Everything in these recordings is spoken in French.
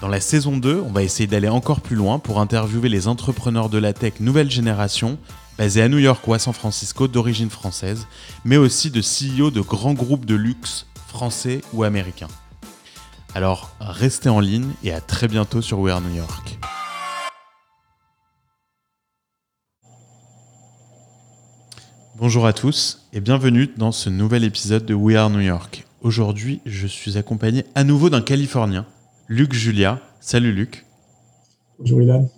Dans la saison 2, on va essayer d'aller encore plus loin pour interviewer les entrepreneurs de la tech nouvelle génération, basés à New York ou à San Francisco d'origine française, mais aussi de CEO de grands groupes de luxe français ou américains. Alors restez en ligne et à très bientôt sur We Are New York. Bonjour à tous et bienvenue dans ce nouvel épisode de We Are New York. Aujourd'hui, je suis accompagné à nouveau d'un Californien, Luc Julia. Salut Luc. Bonjour Ilan.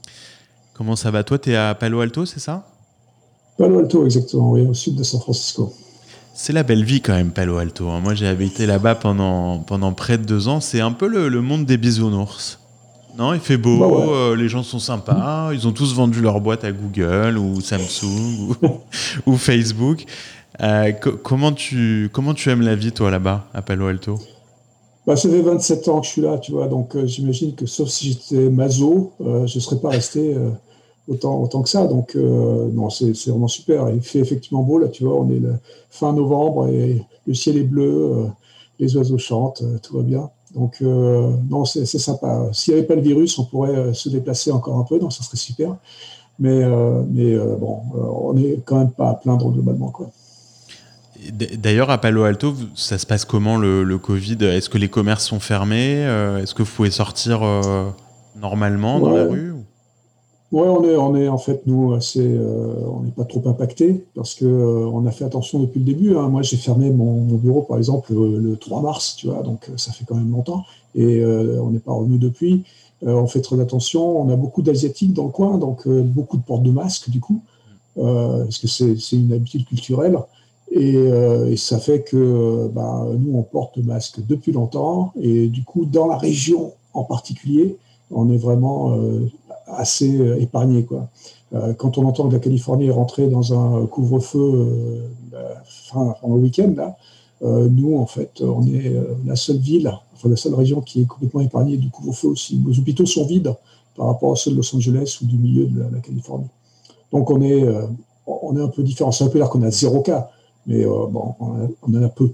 Comment ça va? Toi, tu es à Palo Alto, c'est ça? Palo Alto, exactement, oui, au sud de San Francisco. C'est la belle vie quand même, Palo Alto. hein. Moi, j'ai habité là-bas pendant, pendant près de deux ans. C'est un peu le, le monde des bisounours. Non, il fait beau, Bah ouais. euh, les gens sont sympas, ils ont tous vendu leur boîte à Google ou Samsung ou, ou Facebook. Euh, co- comment, tu, comment tu aimes la vie, toi, là-bas, à Palo Alto? Bah, ça fait 27 ans que je suis là, tu vois, donc euh, j'imagine que sauf si j'étais maso, euh, je ne serais pas resté euh, autant, autant que ça. Donc, euh, non, c'est vraiment super. Il fait effectivement beau, là, tu vois, on est le fin novembre et le ciel est bleu, euh, les oiseaux chantent, tout va bien. Donc, non, c'est sympa. S'il n'y avait pas le virus, on pourrait se déplacer encore un peu, donc ça serait super. Mais, mais bon, on n'est quand même pas à plaindre globalement, quoi. D'ailleurs, à Palo Alto, ça se passe comment le, le Covid? Est-ce que les commerces sont fermés? Euh, Est-ce que vous pouvez sortir euh, normalement dans la rue ou- Ouais, on est, on est en fait, nous, assez, euh, on n'est pas trop impacté parce que euh, on a fait attention depuis le début. hein. Moi, j'ai fermé mon, mon bureau, par exemple, le, le 3 mars, tu vois, donc ça fait quand même longtemps et on n'est pas revenu depuis. On fait très attention. On a beaucoup d'Asiatiques dans le coin, donc beaucoup de portes de masques, du coup, parce que c'est une habitude culturelle. Et, euh, et ça fait que bah, nous, on porte le masque depuis longtemps. Et du coup, dans la région en particulier, on est vraiment euh, assez épargné. Euh, quand on entend que la Californie est rentrée dans un couvre-feu fin, pendant le week-end, là, nous, en fait, on est la seule ville, enfin la seule région qui est complètement épargnée du couvre-feu aussi. Nos hôpitaux sont vides par rapport à ceux de Los Angeles ou du milieu de la, Californie. Donc on est, on est un peu différent. Ça veut pas dire qu'on a zéro cas, mais euh, bon, on, en a peu.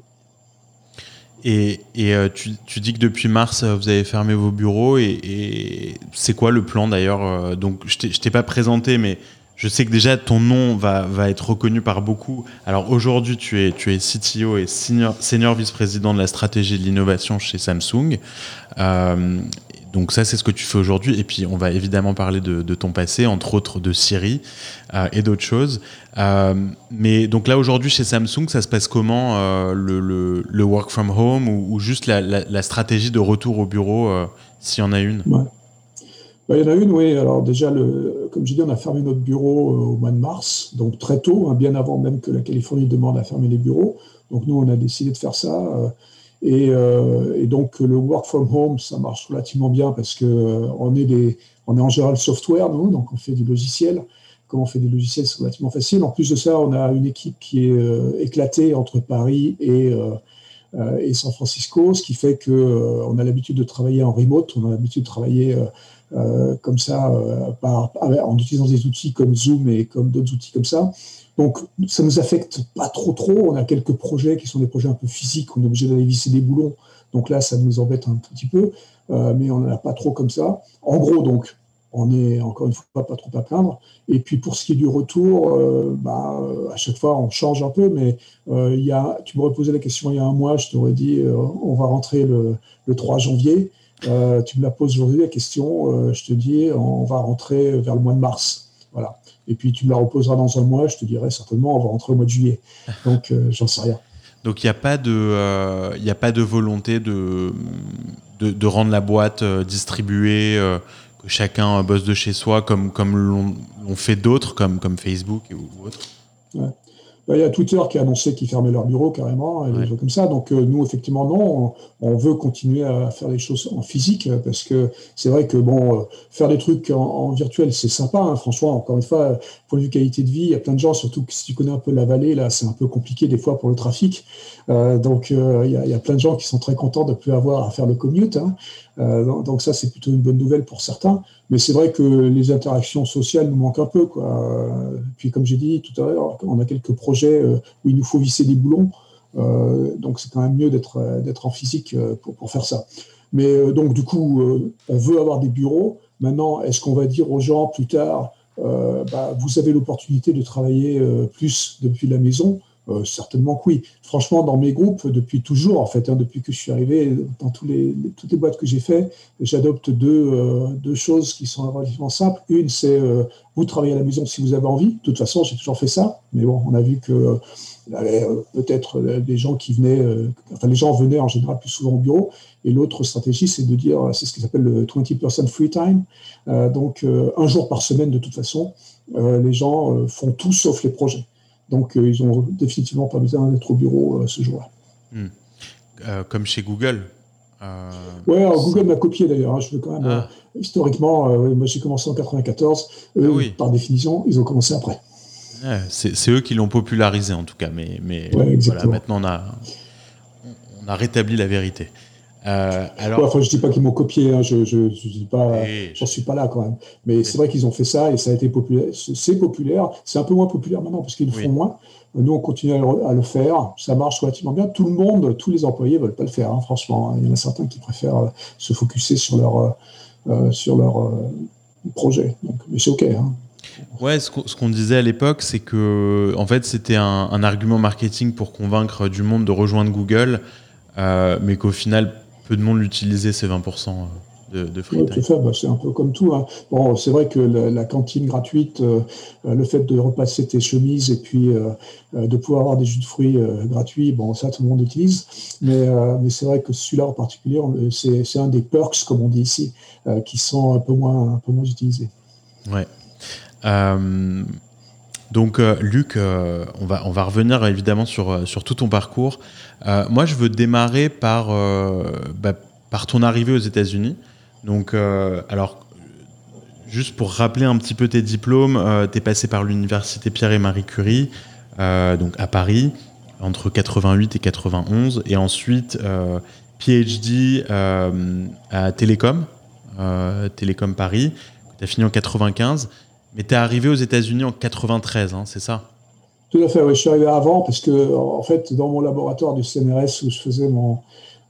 Et, et, euh, tu, tu dis que depuis mars, euh, vous avez fermé vos bureaux. Et, c'est quoi le plan d'ailleurs Donc, je je t'ai pas présenté, mais je sais que déjà ton nom va, va être reconnu par beaucoup. Alors aujourd'hui, tu es, tu es CTO et senior, vice-président de la stratégie de l'innovation chez Samsung. Donc ça, c'est ce que tu fais aujourd'hui. Et puis, on va évidemment parler de, ton passé, entre autres de Siri euh, et d'autres choses. Euh, mais donc là, aujourd'hui, chez Samsung, ça se passe comment euh, le, work from home ou, juste la, stratégie de retour au bureau, s'il y en a une? Bah, il y en a une, oui. Alors déjà, comme j'ai dit, on a fermé notre bureau au mois de mars, donc très tôt, hein, bien avant même que la Californie demande à fermer les bureaux. Donc nous, on a décidé de faire ça. Et, euh, et donc le work from home, ça marche relativement bien parce que euh, on est des, on est en général software, nous, donc on fait du logiciel. Comme on fait des logiciels, c'est relativement facile. En plus de ça, on a une équipe qui est euh, éclatée entre Paris et euh, et San Francisco, ce qui fait que euh, on a l'habitude de travailler en remote, on a l'habitude de travailler euh, euh, comme ça, euh, en utilisant des outils comme Zoom et comme d'autres outils comme ça. Donc, ça nous affecte pas trop trop. On a quelques projets qui sont des projets un peu physiques. On est obligé d'aller visser des boulons. Donc là, ça nous embête un petit peu, euh, mais on n'en a pas trop comme ça. En gros, donc, on est encore une fois pas trop à plaindre. Et puis pour ce qui est du retour, euh, bah, euh, à chaque fois on change un peu, mais euh, y a, tu m'aurais posé la question il y a un mois, je t'aurais dit on va rentrer le, le 3 janvier. Tu me la poses aujourd'hui la question, je te dis on va rentrer vers le mois de mars. Voilà. et puis tu me la reposeras dans un mois, je te dirai certainement, on va rentrer au mois de juillet. Donc, j'en sais rien. Donc, il n'y a, pas de, volonté de, de, rendre la boîte distribuée, que chacun bosse de chez soi, comme, comme l'ont fait d'autres, comme, comme Facebook ou autres bah, il y a Twitter qui a annoncé qu'ils fermaient leur bureau carrément, et des choses comme ça. Donc euh, nous, effectivement, non, on, veut continuer à faire les choses en physique parce que c'est vrai que bon, euh, faire des trucs en, virtuel, c'est sympa. Hein, franchement, encore une fois, point de vue qualité de vie, il y a plein de gens, surtout que si tu connais un peu la vallée, là, c'est un peu compliqué des fois pour le trafic. Euh, donc il y, a plein de gens qui sont très contents de ne plus avoir à faire le commute. Hein. donc ça, c'est plutôt une bonne nouvelle pour certains. Mais c'est vrai que les interactions sociales nous manquent un peu. Puis comme j'ai dit tout à l'heure, on a quelques projets euh, où il nous faut visser des boulons. Euh, donc c'est quand même mieux d'être en physique euh, pour, pour, faire ça. Mais donc du coup, on veut avoir des bureaux. Maintenant, est-ce qu'on va dire aux gens plus tard, bah, vous avez l'opportunité de travailler plus depuis la maison? Euh, certainement que oui. Franchement, dans mes groupes, depuis toujours, en fait, hein, depuis que je suis arrivé, dans tous les, toutes les boîtes que j'ai fait, j'adopte deux, euh, deux, choses qui sont relativement simples. Une, c'est euh, vous travaillez à la maison si vous avez envie. De toute façon, j'ai toujours fait ça. Mais bon, on a vu que peut-être des gens qui venaient, enfin les gens venaient en général plus souvent au bureau. Et l'autre stratégie, c'est de dire, c'est ce qu'ils appelle le 20% free time. donc un jour par semaine, de toute façon, les gens font tout sauf les projets. Donc, euh, ils n'ont définitivement pas besoin d'être au bureau euh, ce jour-là. Hmm. Euh, comme chez Google Oui, alors Google m'a copié d'ailleurs. Hein, je veux quand même, ah. historiquement, moi j'ai commencé en 94. Ah par définition, ils ont commencé après. c'est eux qui l'ont popularisé en tout cas, mais, mais voilà, maintenant on a, on a rétabli la vérité. Euh, alors... enfin, je dis pas qu'ils m'ont copié, hein, je, je, je, dis pas, j'en suis pas là quand même. Mais c'est vrai qu'ils ont fait ça et ça a été populaire. C'est populaire, c'est un peu moins populaire maintenant parce qu'ils le font moins. Nous, on continue à le faire, ça marche relativement bien. Tout le monde, tous les employés veulent pas le faire, hein, franchement. Il y en a certains qui préfèrent euh, se focuser sur leur, euh, euh sur leur euh, projet. Donc, mais c'est OK. Hein. Ouais, ce qu'on disait à l'époque, c'est que en fait, c'était un, un, argument marketing pour convaincre du monde de rejoindre Google, mais qu'au final, peu de monde l'utilisait, ces 20% de, de free bah, c'est un peu comme tout. Hein. Bon, c'est vrai que la, cantine gratuite, euh, le fait de repasser tes chemises et puis euh, euh, de pouvoir avoir des jus de fruits gratuits, bon, ça, tout le monde utilise. Mais, mais c'est vrai que celui-là en particulier, c'est un des perks, comme on dit ici, qui sont un peu moins, un peu moins utilisés. Ouais. Donc, Luc, on, va, on va revenir évidemment sur, sur tout ton parcours. Euh, moi, je veux démarrer par, euh, bah, par ton arrivée aux États-Unis. Donc, euh, alors, juste pour rappeler un petit peu tes diplômes, tu es passé par l'université Pierre et Marie Curie, donc à Paris, entre 88 et 91, et ensuite PhD à Télécom, Télécom Paris, tu as fini en 95, mais tu es arrivé aux États-Unis en 93, hein, c'est ça? Tout à fait, oui. Je suis arrivé avant parce que, en fait, dans mon laboratoire du CNRS où je faisais mon,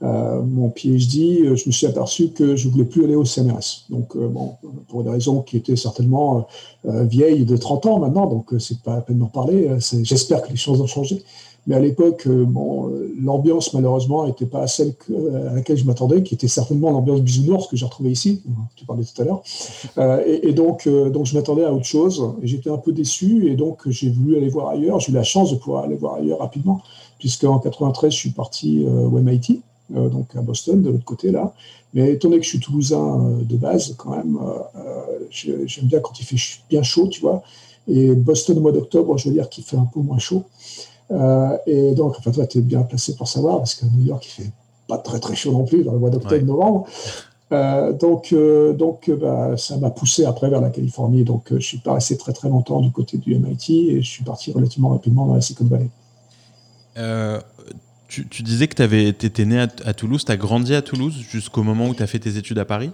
euh, mon PhD, euh, je me suis aperçu que je voulais plus aller au CNRS. Donc, euh, bon, pour des raisons qui étaient certainement vieilles de 30 ans maintenant, donc c'est pas à peine d'en parler. J'espère que les choses ont changé. Mais à l'époque, euh, euh, l'ambiance, malheureusement, n'était pas celle à laquelle je m'attendais, qui était certainement l'ambiance bisounours que j'ai retrouvée ici, tu parlais tout à l'heure. Euh, et, donc, je m'attendais à autre chose, j'étais un peu déçu, et donc j'ai voulu aller voir ailleurs. J'ai eu la chance de pouvoir aller voir ailleurs rapidement, puisqu'en 93, je suis parti au MIT, donc à Boston, de l'autre côté, là. Mais étant donné que je suis toulousain de base, quand même, j'aime bien quand il fait bien chaud, tu vois. Et Boston au mois d'octobre, je veux dire qu'il fait un peu moins chaud. Euh, et donc, enfin, toi, tu es bien placé pour savoir, parce que New York, il fait pas très très chaud non plus dans le mois d'octobre-novembre. Euh, donc, euh, donc bah, ça m'a poussé après vers la Californie. Donc, je suis pas resté très très longtemps du côté du MIT et je suis parti relativement rapidement dans la Silicon Valley. Tu, tu, disais que tu étais né à, à Toulouse, tu as grandi à Toulouse jusqu'au moment où tu as fait tes études à Paris?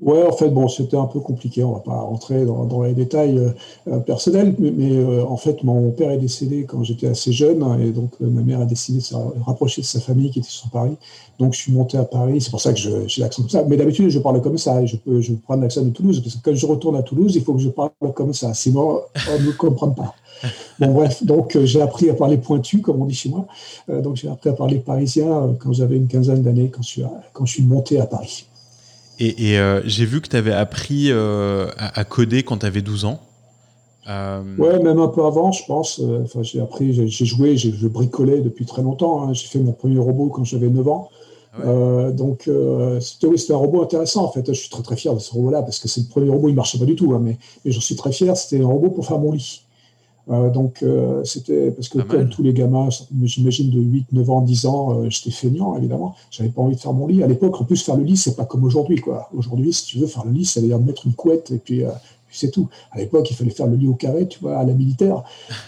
Ouais, en fait, bon, c'était un peu compliqué. On va pas rentrer dans, les détails euh, euh, personnels, mais, euh, en fait, mon père est décédé quand j'étais assez jeune, et donc ma mère a décidé de se rapprocher de sa famille qui était sur Paris. Donc, je suis monté à Paris. C'est pour ça que j'ai l'accent comme ça. Mais d'habitude, je parle comme ça. Je peux, je prendre l'accent de Toulouse, parce que quand je retourne à Toulouse, il faut que je parle comme ça. Sinon, on ne comprend pas. Bon, bref, donc j'ai appris à parler pointu, comme on dit chez moi. donc, j'ai appris à parler parisien quand j'avais une quinzaine d'années, quand je suis monté à Paris. Et, euh, j'ai vu que tu avais appris euh, à, coder quand tu avais 12 ans. Ouais, même un peu avant, je pense. Enfin, j'ai appris, j'ai joué, j'ai bricolé depuis très longtemps. Hein. J'ai fait mon premier robot quand j'avais 9 ans. Ah donc, c'était un robot intéressant en fait. Je suis très très fier de ce robot-là parce que c'est le premier robot, il marchait pas du tout, hein, mais, mais j'en suis très fier. C'était un robot pour faire mon lit. Euh, donc, euh, c'était parce que, comme tous les gamins, j'imagine de 8, 9 ans, 10 ans, euh, j'étais feignant, évidemment. J'avais pas envie de faire mon lit. À l'époque, en plus, faire le lit, c'est pas comme aujourd'hui, quoi. Aujourd'hui, si tu veux faire le lit, ça veut dire mettre une couette et puis c'est tout. À l'époque, il fallait faire le lit au carré, tu vois, à la militaire.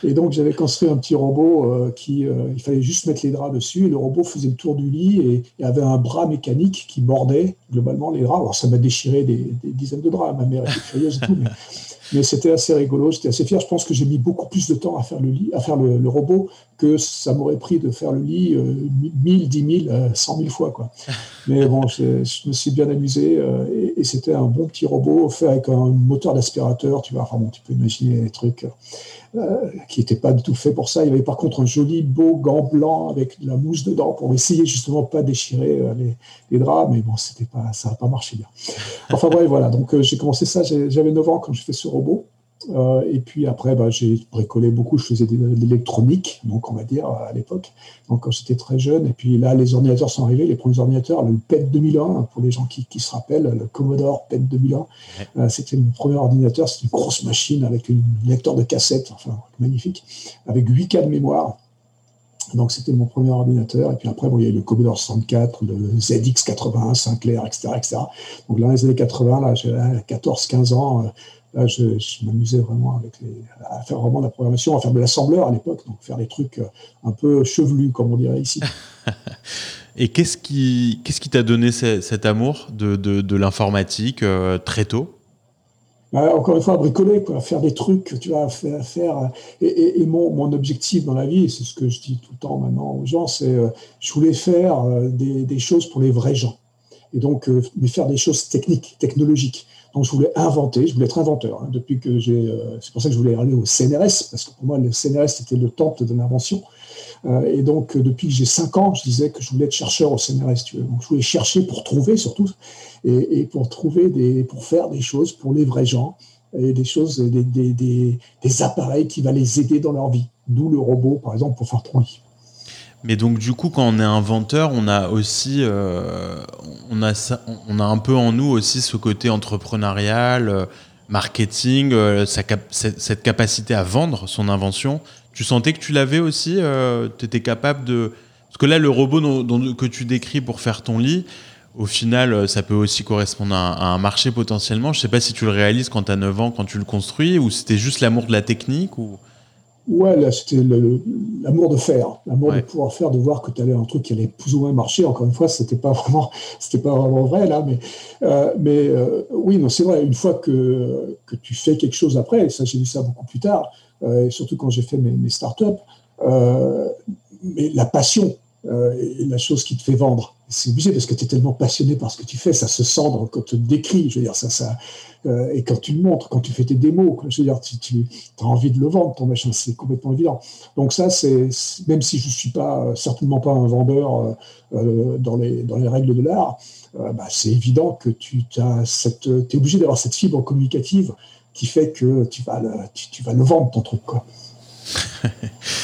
Et donc, j'avais construit un petit robot qui, il fallait juste mettre les draps dessus. Et le robot faisait le tour du lit et, avait un bras mécanique qui bordait globalement les draps. Alors, ça m'a déchiré des, dizaines de draps. Ma mère était furieuse et tout. Mais, mais c'était assez rigolo, j'étais assez fier. Je pense que j'ai mis beaucoup plus de temps à faire le lit, à faire le, robot que ça m'aurait pris de faire le lit euh, 1000, 10 000, 100 000 fois. Quoi. Mais bon, je, me suis bien amusé euh, et, c'était un bon petit robot fait avec un moteur d'aspirateur. Tu vois, enfin bon, tu peux imaginer les trucs euh, qui n'étaient pas du tout faits pour ça. Il y avait par contre un joli beau gant blanc avec de la mousse dedans pour essayer justement pas déchirer euh, les, draps, mais bon, c'était pas, ça n'a pas marché bien. Enfin bref, voilà. Donc j'ai commencé ça. J'avais 9 ans quand j'ai fait ce robot. Euh, et puis après, bah, j'ai bricolé beaucoup. Je faisais de l'électronique, donc on va dire à l'époque. Donc quand j'étais très jeune. Et puis là, les ordinateurs sont arrivés. Les premiers ordinateurs, le PET 2001, pour les gens qui, qui se rappellent, le Commodore PET 2001. Euh, c'était mon premier ordinateur. C'était une grosse machine avec un lecteur de cassette, enfin magnifique, avec 8 K de mémoire. Donc c'était mon premier ordinateur. Et puis après, bon, il y a eu le Commodore 64, le ZX81, Sinclair, etc., etc. Donc là, dans les années 80, là, j'ai 14-15 ans. Euh, Là, je, m'amusais vraiment avec à faire vraiment de la programmation, à faire de l'assembleur à l'époque, donc faire des trucs euh, un peu chevelus, comme on dirait ici. Et qu'est-ce qui qu'est-ce qui t'a donné cet amour de, de, l'informatique euh, très tôt? Bah, Encore une fois, bricoler, quoi, faire des trucs, tu vois, faire. faire et, et, mon, mon, objectif dans la vie, c'est ce que je dis tout le temps maintenant aux gens, c'est euh, je voulais faire des, des, choses pour les vrais gens. Et donc, mais faire des choses techniques, technologiques. Donc je voulais inventer, je voulais être inventeur. Hein, depuis que j'ai, euh, c'est pour ça que je voulais aller au CNRS parce que pour moi le CNRS c'était le temple de l'invention. Euh, et donc depuis que j'ai 5 ans, je disais que je voulais être chercheur au CNRS. Donc je voulais chercher pour trouver surtout et, pour trouver des, pour faire des choses pour les vrais gens et des choses, des, des, des, appareils qui va les aider dans leur vie. D'où le robot par exemple pour faire ton. Mais donc du coup, quand on est inventeur, on a aussi, euh, on a on a un peu en nous aussi ce côté entrepreneurial, euh, marketing, euh, cette capacité à vendre son invention. Tu sentais que tu l'avais aussi, tu étais capable de, parce que là, le robot que tu décris pour faire ton lit, au final, ça peut aussi correspondre à, un marché potentiellement. Je sais pas si tu le réalises quand tu as 9 ans, quand tu le construis, ou c'était juste l'amour de la technique ou Ouais, là, c'était l'amour de faire, l'amour de pouvoir faire, de voir que tu avais un truc qui allait plus ou moins marcher. Encore une fois, c'était pas vraiment, c'était pas vraiment vrai là, mais, euh, mais euh, oui, non, c'est vrai. Une fois que, que tu fais quelque chose après, et ça, j'ai vu ça beaucoup plus tard, euh, et surtout quand j'ai fait mes, mes startups, mais la passion est la chose qui te fait vendre. C'est obligé parce que tu es tellement passionné par ce que tu fais, ça se sent quand tu te décris. Je veux dire, ça, ça, euh, et quand tu le montres, quand tu fais tes démos, je veux dire, tu, as envie de le vendre, ton machin, c'est complètement évident. Donc ça, c'est même si je ne suis pas certainement pas un vendeur euh, euh, dans, les, dans les règles de l'art, bah, c'est évident que tu es obligé d'avoir cette fibre communicative qui fait que tu vas le, tu, vas le vendre, ton truc.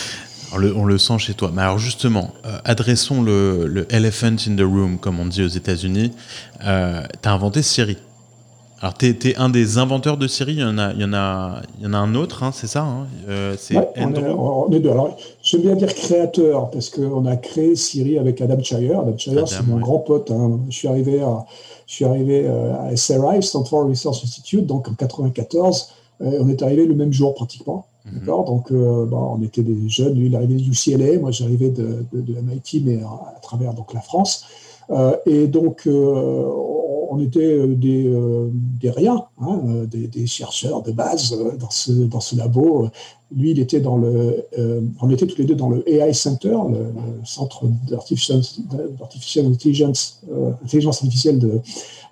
on, le, on le, sent chez toi. Mais alors justement, adressons le, le, elephant in the room, comme on dit aux États-Unis. tu as inventé Siri. Alors, tu es, un des inventeurs de Siri, il y en a, il y en a, il y en a un autre, hein, c'est ça hein euh, C'est on, est deux. Alors, j'aime bien dire créateur, parce qu'on a créé Siri avec Adam Shire. Adam Shire, c'est mon grand pote. Hein. Je suis arrivé à, je suis arrivé euh, à SRI, Stanford Research Institute, donc en 94. Euh, on est arrivé le même jour pratiquement. Mhm. Donc, on était des jeunes. Lui, il arrivé de UCLA, moi j'arrivais de, MIT, mais à, travers donc, la France. et donc, on était euh, des, euh, des riens, hein, euh, des, chercheurs de base dans ce, dans ce labo. Lui, il était dans le, on était tous les deux dans le AI Center, le, centre d'artificial intelligence, intelligence artificielle de,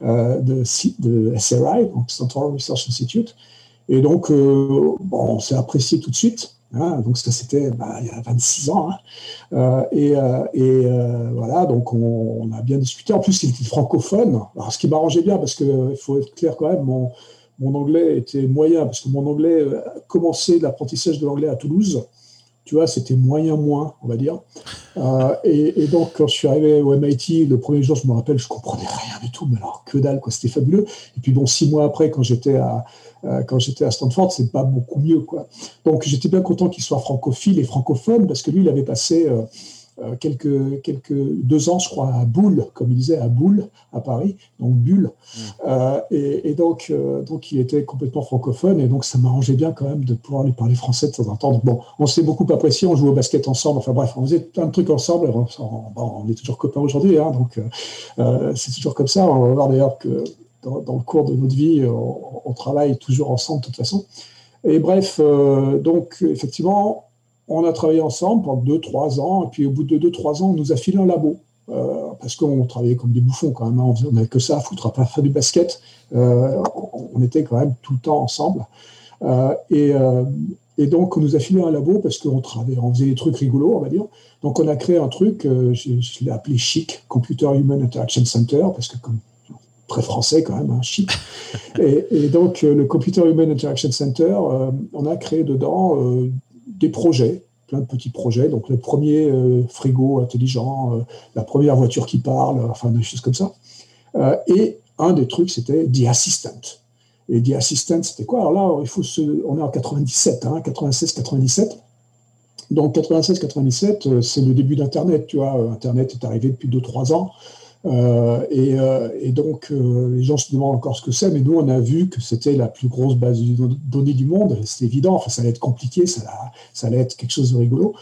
de, de, SRI, donc Central Research Institute. Et donc, bon, on s'est apprécié tout de suite. Hein, donc ça c'était bah, il y a 26 ans. Hein. Euh, et, euh, et euh, voilà, donc on, a bien discuté. En plus, il était francophone. Alors, ce qui m'arrangeait bien, parce qu'il faut être clair quand même, mon, anglais était moyen, parce que mon anglais a commencé l'apprentissage de l'anglais à Toulouse tu vois, c'était moyen moins, on va dire. Euh, et, donc, quand je suis arrivé au MIT, le premier jour, je me rappelle, je comprenais rien du tout, mais alors que dalle, quoi, c'était fabuleux. Et puis bon, six mois après, quand j'étais à, euh, quand j'étais à Stanford, c'est pas beaucoup mieux, quoi. Donc, j'étais bien content qu'il soit francophile et francophone, parce que lui, il avait passé euh, euh, quelques, quelques deux ans, je crois, à Boule, comme il disait, à Boule, à Paris, donc Bulle. Mm. Euh, et, donc, euh, donc, il était complètement francophone, et donc ça m'arrangeait bien quand même de pouvoir lui parler français de temps en temps. bon, on s'est beaucoup apprécié, on jouait au basket ensemble, enfin bref, on faisait plein de trucs ensemble. On, est toujours copains aujourd'hui, hein, donc c'est toujours comme ça. On va voir d'ailleurs que dans, le cours de notre vie, on, travaille toujours ensemble de toute façon. Et bref, donc effectivement, on a travaillé ensemble pendant 2-3 ans, et puis au bout de 2-3 ans, on nous a filé un labo. Euh, parce qu'on travaillait comme des bouffons quand même, hein. on n'avait que ça à foutre, à faire du basket. Euh, on était quand même tout le temps ensemble. Euh, et, donc, on nous a filé un labo parce qu'on travaillait, on faisait des trucs rigolos, on va dire. Donc, on a créé un truc, je, l'ai appelé CHIC, Computer Human Interaction Center, parce que comme très français quand même, hein, chic. Et, donc, le Computer Human Interaction Center, on a créé dedans des projets, plein de petits projets. Donc le premier euh, frigo intelligent, euh, la première voiture qui parle, enfin des choses comme ça. Euh, et un des trucs, c'était The Assistant. Et The Assistant, c'était quoi? Alors là, il faut on est en 97, hein, 96-97. Donc 96-97, c'est le début d'Internet, tu vois. Internet est arrivé depuis 2-3 ans. Euh, euh, et, donc, euh, les gens se demandent encore ce que c'est, mais nous, on a vu que c'était la plus grosse base de données du monde. C'est évident, enfin, ça allait être compliqué, ça, ça, allait être quelque chose de rigolo.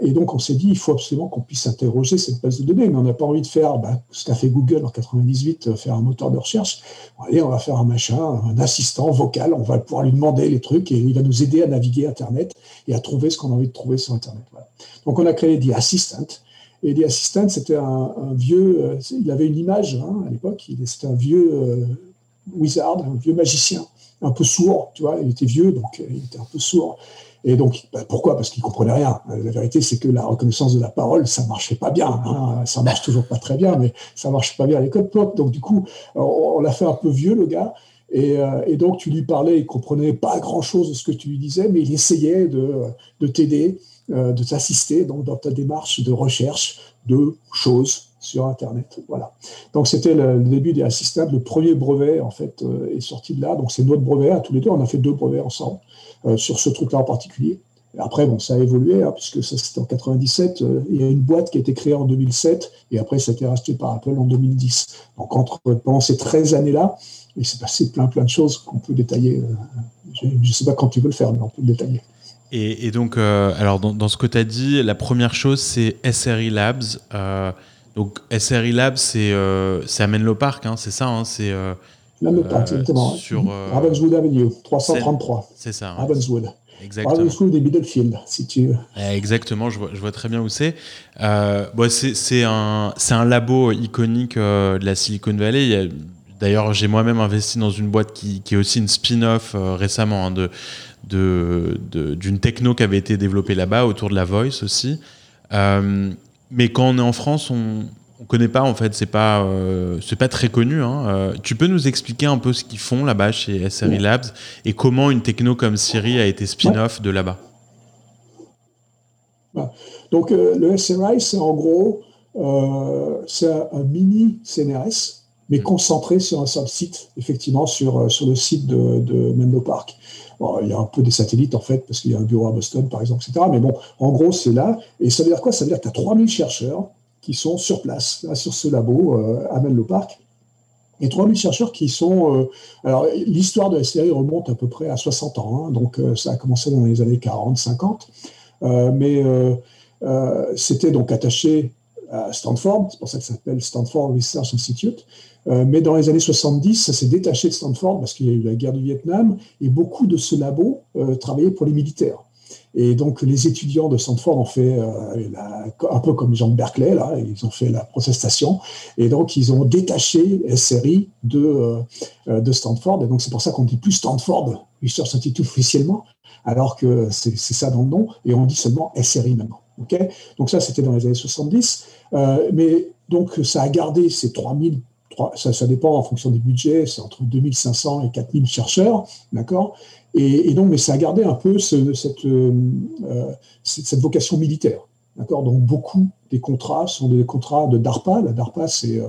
et donc, on s'est dit, il faut absolument qu'on puisse interroger cette base de données, mais on n'a pas envie de faire bah, ce qu'a fait Google en 98, faire un moteur de recherche. Allez, on va faire un machin, un assistant vocal, on va pouvoir lui demander les trucs et il va nous aider à naviguer Internet et à trouver ce qu'on a envie de trouver sur Internet. Donc, on a créé The Assistant, et The Assistant, c'était un, vieux, euh, il avait une image hein, à l'époque, c'était un vieux euh, wizard, un vieux magicien, un peu sourd, tu vois, il était vieux, donc euh, il était un peu sourd. Et donc, bah, pourquoi? Parce qu'il comprenait rien. La vérité, c'est que la reconnaissance de la parole, ça marchait pas bien. Hein. Ça marche toujours pas très bien, mais ça marche pas bien à l'école pop. Donc, du coup, on, l'a fait un peu vieux, le gars. Et, donc, tu lui parlais, il comprenait pas grand-chose de ce que tu lui disais, mais il essayait de t'aider. Euh, de t'assister donc dans ta démarche de recherche de choses sur Internet. Voilà. Donc c'était le, début des assistables. Le premier brevet en fait euh, est sorti de là. Donc c'est notre brevet à tous les deux. On a fait deux brevets ensemble euh, sur ce truc-là en particulier. après, bon, ça a évolué, hein, puisque ça c'était en 97. il y a une boîte qui a été créée en 2007, et après, ça a été racheté par Apple en 2010. Donc, entre, pendant ces 13 années-là, il s'est passé plein, plein de choses qu'on peut détailler. je ne sais pas quand tu veux le faire, mais on peut le détailler. Et, donc, euh, alors dans, ce que tu as dit, la première chose, c'est SRI Labs. Euh, donc, SRI Labs, c'est euh, à Menlo Park, hein, c'est ça hein, c'est Menlo Park, exactement. Sur, Ravenswood Avenue, 333. C'est ça. Hein. Ravenswood. Exactement. Ravenswood et Middlefield, si tu veux. Exactement, je vois, je vois très bien où c'est. Bon, c'est un, un labo iconique de la Silicon Valley. D'ailleurs, j'ai moi-même investi dans une boîte qui, qui est aussi une spin-off récemment de, d'une de, techno qui avait été développée là-bas autour de la voice aussi. Euh, mais quand on est en France, on ne connaît pas en fait, c'est pas euh, c'est pas très connu. Hein. Euh, tu peux nous expliquer un peu ce qu'ils font là-bas chez SRI Labs et comment une techno comme Siri a été spin-off de là-bas? Donc le SRI, c'est en gros c'est un, mini CNRS mais mm. concentré sur un seul site, effectivement, sur, sur le site de, de Menlo Park il y a un peu des satellites, en fait, parce qu'il y a un bureau à Boston, par exemple, etc. Mais bon, en gros, c'est là. Et ça veut dire quoi? Ça veut dire que tu as 3000 chercheurs qui sont sur place, sur ce labo euh, à Menlo Park. Et 3000 chercheurs qui sont. Euh, alors, l'histoire de la série remonte à peu près à 60 ans. Hein, donc, euh, ça a commencé dans les années 40, 50. mais c'était donc attaché à Stanford, c'est pour ça que ça s'appelle Stanford Research Institute. Euh, mais dans les années 70, ça s'est détaché de Stanford parce qu'il y a eu la guerre du Vietnam et beaucoup de ce labo euh, travaillaient pour les militaires. Et donc les étudiants de Stanford ont fait euh, un peu comme les gens de Berkeley, là, ils ont fait la protestation. Et donc ils ont détaché SRI de, de Stanford. Et donc c'est pour ça qu'on dit plus Stanford Research Institute officiellement, alors que c'est ça dans le nom. Et on dit seulement SRI maintenant. donc ça, c'était dans les années 70. mais donc ça a gardé ces 3000 ça, dépend en fonction des budgets, c'est entre 2500 et 4000 chercheurs, d'accord? Et, donc, mais ça a gardé un peu cette, cette, vocation militaire. D'accord? Donc, beaucoup des contrats sont des contrats de DARPA. La DARPA, c'est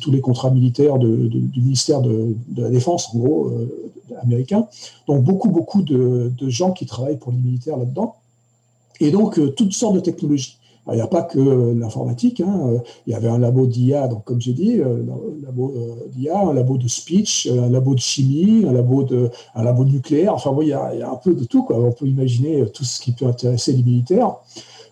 tous les contrats militaires du ministère de, la Défense, en gros, américain. Donc, beaucoup, beaucoup de, gens qui travaillent pour les militaires là-dedans. Et donc, toutes sortes de technologies. Il n'y a pas que l'informatique. Hein. Il y avait un labo d'IA, donc comme j'ai dit, euh, un labo euh, d'IA, un labo de speech, un labo de chimie, un labo de, un labo nucléaire. Enfin, il, a, il y a un peu de tout. On peut imaginer tout ce qui peut intéresser les militaires.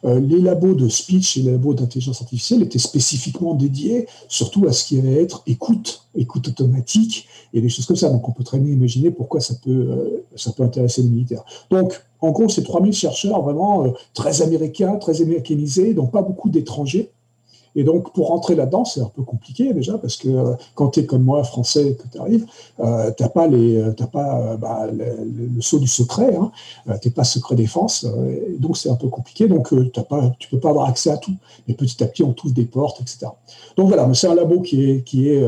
Euh, les labos de speech et les labos d'intelligence artificielle étaient spécifiquement dédiés surtout à ce qui allait être écoute, écoute automatique et des choses comme ça. Donc on peut très bien imaginer pourquoi ça peut, ça peut intéresser les militaires. Donc en gros, c'est 3000 chercheurs vraiment euh, très américains, très américanisés, donc pas beaucoup d'étrangers. Et donc, pour rentrer là-dedans, c'est un peu compliqué déjà, parce que euh, quand tu es comme moi, français, que tu arrives, euh, tu n'as pas, pas bah, le, saut du secret, hein, tu n'es pas secret défense, donc c'est un peu compliqué, donc tu ne peux pas avoir accès à tout. Mais petit à petit, on trouve des portes, etc. Donc voilà, c'est un labo qui est, qui est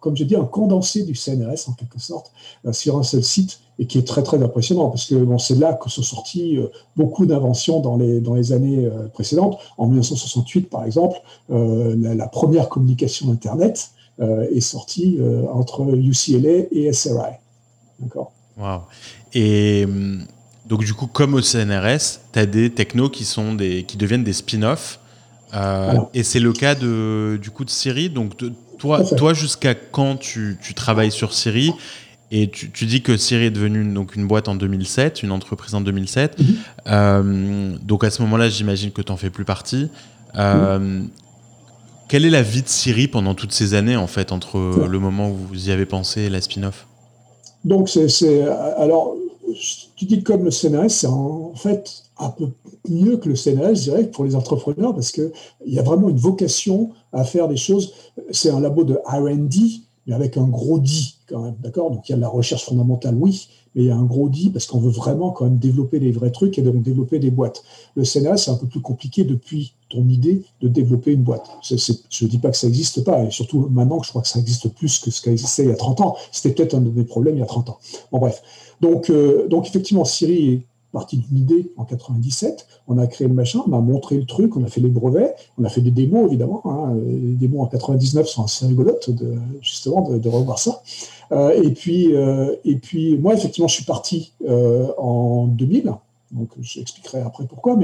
comme j'ai dit, un condensé du CNRS en quelque sorte, sur un seul site et qui est très très impressionnant parce que bon, c'est là que sont sorties euh, beaucoup d'inventions dans les, dans les années euh, précédentes. En 1968, par exemple, euh, la, première communication Internet est sortie entre UCLA et SRI. D'accord? Wow. Et hum, donc, du coup, comme au CNRS, tu as des technos qui, sont des, qui deviennent des spin-offs. et c'est le cas de, du coup de Siri? Donc, toi, toi jusqu'à quand tu, tu, travailles sur Siri? Et tu, dis que Siri est devenue donc une boîte en 2007, une entreprise en 2007. Mhm. Euh, donc à ce moment-là, j'imagine que tu n'en fais plus partie. Euh, mhm. Quelle est la vie de Siri pendant toutes ces années, en fait, entre le moment où vous y avez pensé et la spin-off? Donc, c'est. Alors, tu dis comme le CNRS, c'est en fait un peu mieux que le CNRS, je dirais, pour les entrepreneurs, parce qu'il y a vraiment une vocation à faire des choses. C'est un labo de RD, mais avec un gros D d'accord? Donc il y a la recherche fondamentale, oui, mais il y a un gros D parce qu'on veut vraiment quand même développer des vrais trucs et donc développer des boîtes. Le Sénat, c'est un peu plus compliqué depuis ton idée de développer une boîte. je ne dis pas que ça n'existe pas, et surtout maintenant que je crois que ça existe plus que ce qui existait il y a 30 ans. C'était peut-être un de mes problèmes il y a 30 ans. Bon bref. Donc, euh, donc effectivement, Siri parti d'une idée en 97. On a créé le machin, on a montré le truc, on a fait les brevets, on a fait des démos évidemment. Hein. Les démos en 99 sont assez rigolotes justement de, revoir ça. Euh, et puis euh, et puis moi effectivement je suis parti euh, en 2000. Donc j'expliquerai après pourquoi,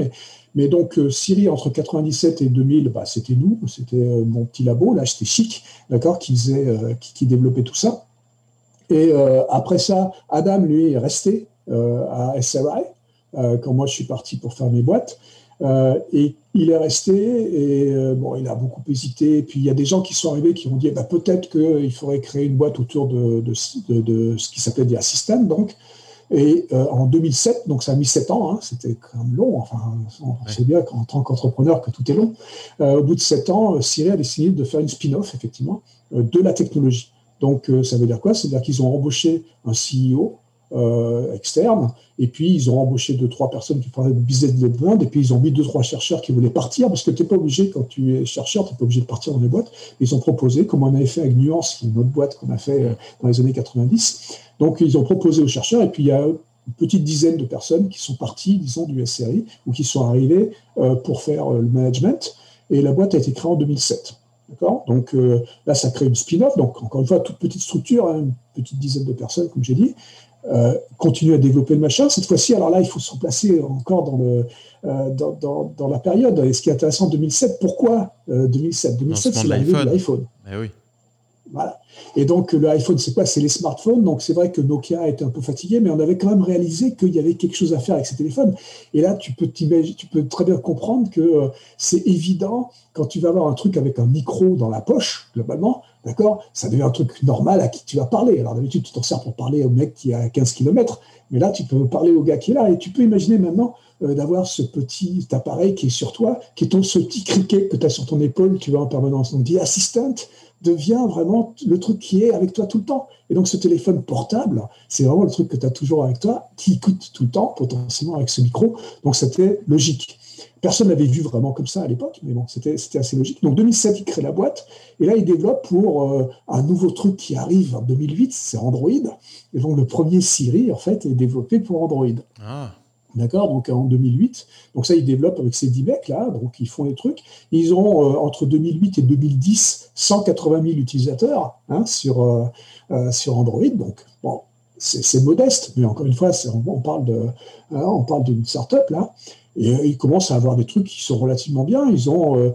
mais donc Siri entre 97 et 2000, bah, c'était nous, c'était mon petit labo là, c'était chic, d'accord, qui faisait, qui, qui développait tout ça. Et après ça, Adam, lui, est resté à SRI. Euh, quand moi je suis parti pour faire mes boîtes. Euh, et il est resté et euh, bon, il a beaucoup hésité. Et puis il y a des gens qui sont arrivés qui ont dit eh ben, peut-être qu'il faudrait créer une boîte autour de, de, ce qui s'appelait des assistants. Donc, et en 2007, donc ça a mis sept ans, hein, c'était quand même long. Enfin, on sait bien qu'en tant qu'entrepreneur que tout est long. au bout de sept ans, Siri a décidé de faire une spin-off effectivement de la technologie. Donc ça veut dire quoi? C'est-à-dire qu'ils ont embauché un CEO euh, externes. Et puis, ils ont embauché deux, trois personnes qui faisaient du business development. Et puis, ils ont mis deux, trois chercheurs qui voulaient partir parce que tu n'es pas obligé, quand tu es chercheur, tu n'es pas obligé de partir dans les boîtes. Ils ont proposé, comme on avait fait avec Nuance, qui est une autre boîte qu'on a fait euh, dans les années 90. Donc, ils ont proposé aux chercheurs. Et puis, il y a une petite dizaine de personnes qui sont parties, disons, du SRI ou qui sont arrivées euh, pour faire le management. Et la boîte a été créée en 2007. D'accord? Donc là, ça crée une spin-off. Donc, encore une fois, toute petite structure, hein, une petite dizaine de personnes, comme j'ai dit. Euh, continuer à développer le machin. Cette fois-ci, alors là, il faut se replacer encore dans, le, euh, dans, dans, la période. Et ce qui est intéressant, 2007, pourquoi 2007 2007, c'est l'arrivée de l'iPhone. Eh oui. Voilà. Et donc, le iPhone, c'est quoi? C'est les smartphones. Donc, c'est vrai que Nokia était un peu fatigué, mais on avait quand même réalisé qu'il y avait quelque chose à faire avec ces téléphones. Et là, tu peux, tu peux très bien comprendre que euh, c'est évident quand tu vas avoir un truc avec un micro dans la poche, globalement, d'accord? Ça devient un truc normal à qui tu vas parler. Alors, d'habitude, tu t'en sers pour parler au mec qui est à 15 km, mais là, tu peux parler au gars qui est là. Et tu peux imaginer maintenant euh, d'avoir ce petit appareil qui est sur toi, qui est ton, ce petit criquet que tu as sur ton épaule, tu vois, en permanence. Donc, dit assistant devient vraiment le truc qui est avec toi tout le temps. Et donc ce téléphone portable, c'est vraiment le truc que tu as toujours avec toi, qui écoute tout le temps, potentiellement avec ce micro. Donc c'était logique. Personne n'avait vu vraiment comme ça à l'époque, mais bon, c'était assez logique. Donc 2007, il crée la boîte, et là, il développe pour euh, un nouveau truc qui arrive en 2008, c'est Android. Et donc le premier Siri, en fait, est développé pour Android. Ah. D'accord? Donc en 2008. Donc ça, ils développent avec ces 10 mecs là, donc ils font les trucs. Ils ont euh, entre 2008 et 2010 180 000 utilisateurs hein, sur, euh, sur Android. Donc bon, c'est modeste, mais encore une fois, on, parle de, hein, on parle d'une startup là. Et ils commencent à avoir des trucs qui sont relativement bien. Ils ont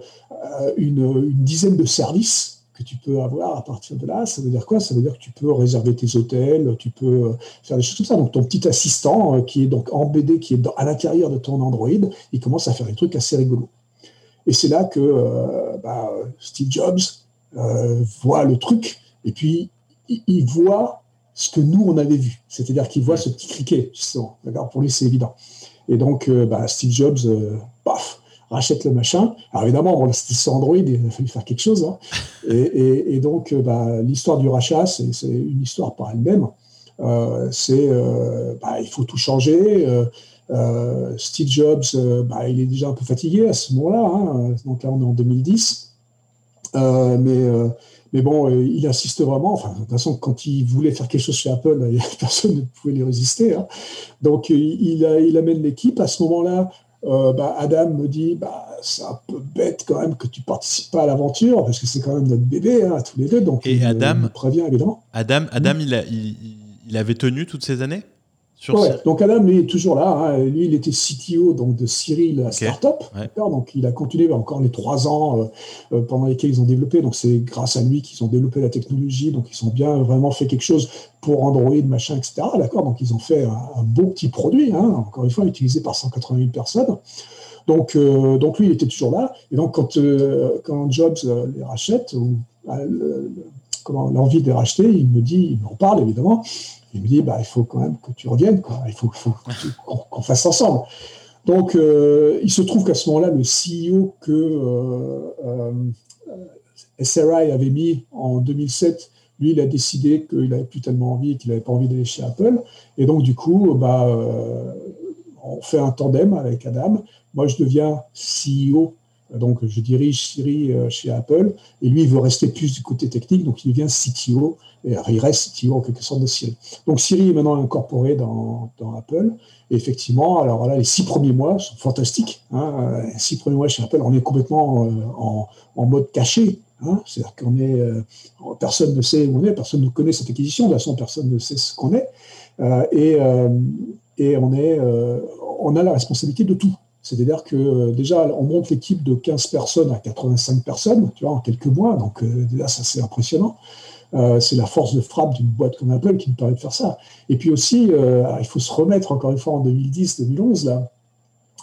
une, une dizaine de services que tu peux avoir à partir de là. Ça veut dire quoi? Ça veut dire que tu peux réserver tes hôtels, tu peux euh, faire des choses comme ça. Donc ton petit assistant euh, qui est donc en BD, qui est à l'intérieur de ton Android, il commence à faire des trucs assez rigolos. Et c'est là que euh, bah, Steve Jobs voit le truc et puis il, voit ce que nous on avait vu. C'est-à-dire qu'il voit ce petit criquet, justement. Pour lui, c'est évident. Et donc, bah, Steve Jobs, paf, rachète le machin. Alors évidemment, c'était sur Android, il a fallu faire quelque chose. Hein. Et, donc, euh, bah, l'histoire du rachat, c'est une histoire par elle-même. Euh, c'est, euh, bah, il faut tout changer. Steve Jobs, bah, il est déjà un peu fatigué à ce moment-là. Hein. Donc là, on est en 2010. mais mais bon, il insiste vraiment. Enfin, de toute façon, quand il voulait faire quelque chose chez Apple, personne ne pouvait lui résister. Hein. Donc, il, il amène l'équipe. À ce moment-là, euh, bah, Adam me dit bah, c'est un peu bête quand même que tu participes pas à l'aventure parce que c'est quand même notre bébé hein, tous les deux donc et Adam prévient évidemment Adam Adam il, a, il, avait tenu toutes ces années? Donc Adam est toujours là. Hein. Lui, il était CTO donc de Cyril la startup. Donc il a continué encore les trois ans euh, euh, pendant lesquels ils ont développé. Donc c'est grâce à lui qu'ils ont développé la technologie. Donc ils ont bien vraiment fait quelque chose pour Android, machin, etc. D'accord. Donc ils ont fait un, beau petit produit. Hein. encore une fois, utilisé par 180 000 personnes. Donc, euh, donc lui, il était toujours là. Et donc quand, quand Jobs les rachète, ou l'envie de les racheter, il me dit, il m'en parle évidemment. Il me dit, bah, il faut quand même que tu reviennes, quoi. il faut, qu'on fasse ensemble. Donc, euh, il se trouve qu'à ce moment-là, le CEO que euh, euh, SRI avait mis en 2007, lui, il a décidé qu'il n'avait plus tellement envie, qu'il n'avait pas envie d'aller chez Apple. Et donc, du coup, bah, on fait un tandem avec Adam. Moi, je deviens CEO donc, je dirige Siri chez Apple, et lui, il veut rester plus du côté technique, donc il devient CTO, reste CTO en quelque sorte de Siri. Donc, Siri est maintenant incorporé dans, Apple, et effectivement, alors là, les six premiers mois sont fantastiques. Hein, les six premiers mois chez Apple, on est complètement euh, en, mode caché, hein. c'est-à-dire qu'on est, euh, personne ne sait où on est, personne ne connaît cette acquisition, de toute façon, personne ne sait ce qu'on est, et, et on, est, on a la responsabilité de tout. C'est-à-dire que euh, déjà, on monte l'équipe de 15 personnes à 85 personnes, tu vois, en quelques mois. Donc euh, là, ça c'est impressionnant. Euh, c'est la force de frappe d'une boîte comme Apple qui nous permet de faire ça. Et puis aussi, il faut se remettre encore une fois en 2010-2011 là.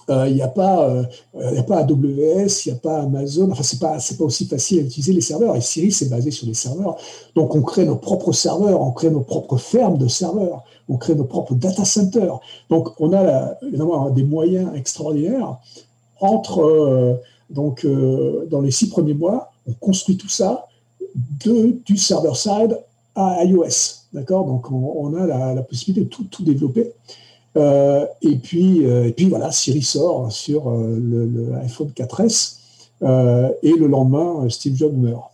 Euh, il n'y a, pas, euh, AWS, il n'y a pas Amazon, enfin, ce n'est pas, pas aussi facile à utiliser les serveurs. Et Siri, c'est basé sur les serveurs. Donc, on crée nos propres serveurs, on crée nos propres fermes de serveurs, on crée nos propres data centers. Donc, on a évidemment des moyens extraordinaires. Entre, euh, donc, dans les six premiers mois, on construit tout ça de, du server-side à iOS. D'accord? Donc, on, a la, la, possibilité de tout, tout développer. Euh, et, puis, euh, et puis voilà, Siri sort sur euh, le, iPhone 4S et le lendemain, Steve Jobs meurt.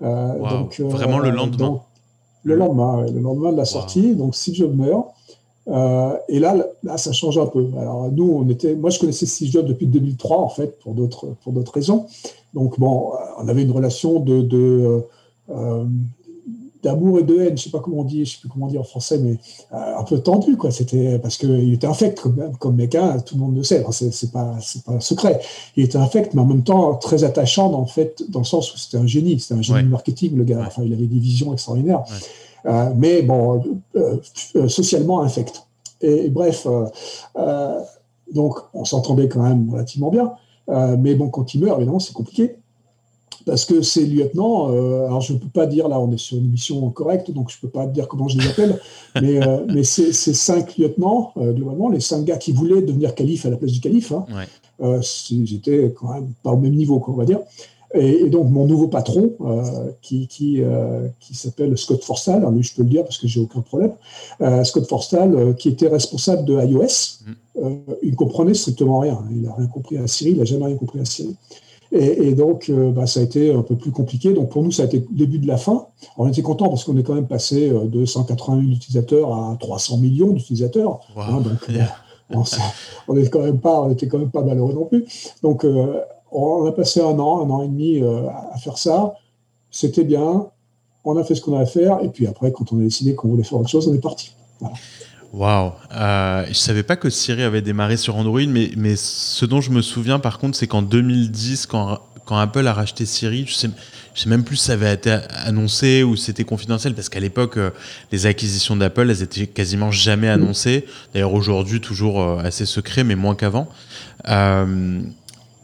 donc, Vraiment le lendemain. le lendemain, le lendemain de la sortie, donc Steve Jobs meurt. Et là, là, ça change un peu. Alors nous, on était, moi, je connaissais Steve Jobs depuis 2003 en fait, pour d'autres pour d'autres raisons. Donc bon, on avait une relation de, de d'amour et de haine, je sais pas comment on dit, je sais plus comment dire en français, mais euh, un peu tendu, quoi. C'était parce qu'il était infect comme, comme mec, hein, tout le monde le sait, c'est pas, c'est pas un secret. Il était infect, mais en même temps très attachant, dans, fait, dans le sens où c'était un génie, c'était un génie marketing, le gars. Enfin, il avait des visions extraordinaires, euh, mais bon, euh, socialement infect. Et, bref, donc on s'entendait quand même relativement bien, mais bon, quand il meurt, évidemment, c'est compliqué parce que ces lieutenants, euh, alors je ne peux pas dire, là on est sur une mission correcte, donc je ne peux pas dire comment je les appelle, mais, euh, mais ces, cinq lieutenants, euh, globalement, les cinq gars qui voulaient devenir calife à la place du calife, hein, ils étaient quand même pas au même niveau, on va dire. Et, donc, mon nouveau patron, qui, qui, qui s'appelle Scott Forstall, lui, je peux le dire parce que j'ai aucun problème, Scott Forstall, qui était responsable de iOS, mm. il ne comprenait strictement rien. Il n'a rien compris à Siri, il n'a jamais rien compris à Siri. Et, donc, euh, bah, ça a été un peu plus compliqué. Donc, pour nous, ça a été le début de la fin. On était content parce qu'on est quand même passé euh, de 180 000 utilisateurs à 300 millions d'utilisateurs. Hein, donc, on n'était quand même pas, quand même pas malheureux non plus. Donc, euh, on a passé un an, un an et demi à faire ça. C'était bien. On a fait ce qu'on avait à faire. Et puis après, quand on a décidé qu'on voulait faire autre chose, on est parti. Waouh euh, Je savais pas que Siri avait démarré sur Android, mais, mais ce dont je me souviens par contre, c'est qu'en 2010, quand, quand Apple a racheté Siri, je sais, je sais même plus si ça avait été annoncé ou c'était confidentiel, parce qu'à l'époque, euh, les acquisitions d'Apple, elles étaient quasiment jamais annoncées. D'ailleurs, aujourd'hui, toujours euh, assez secret, mais moins qu'avant. Euh,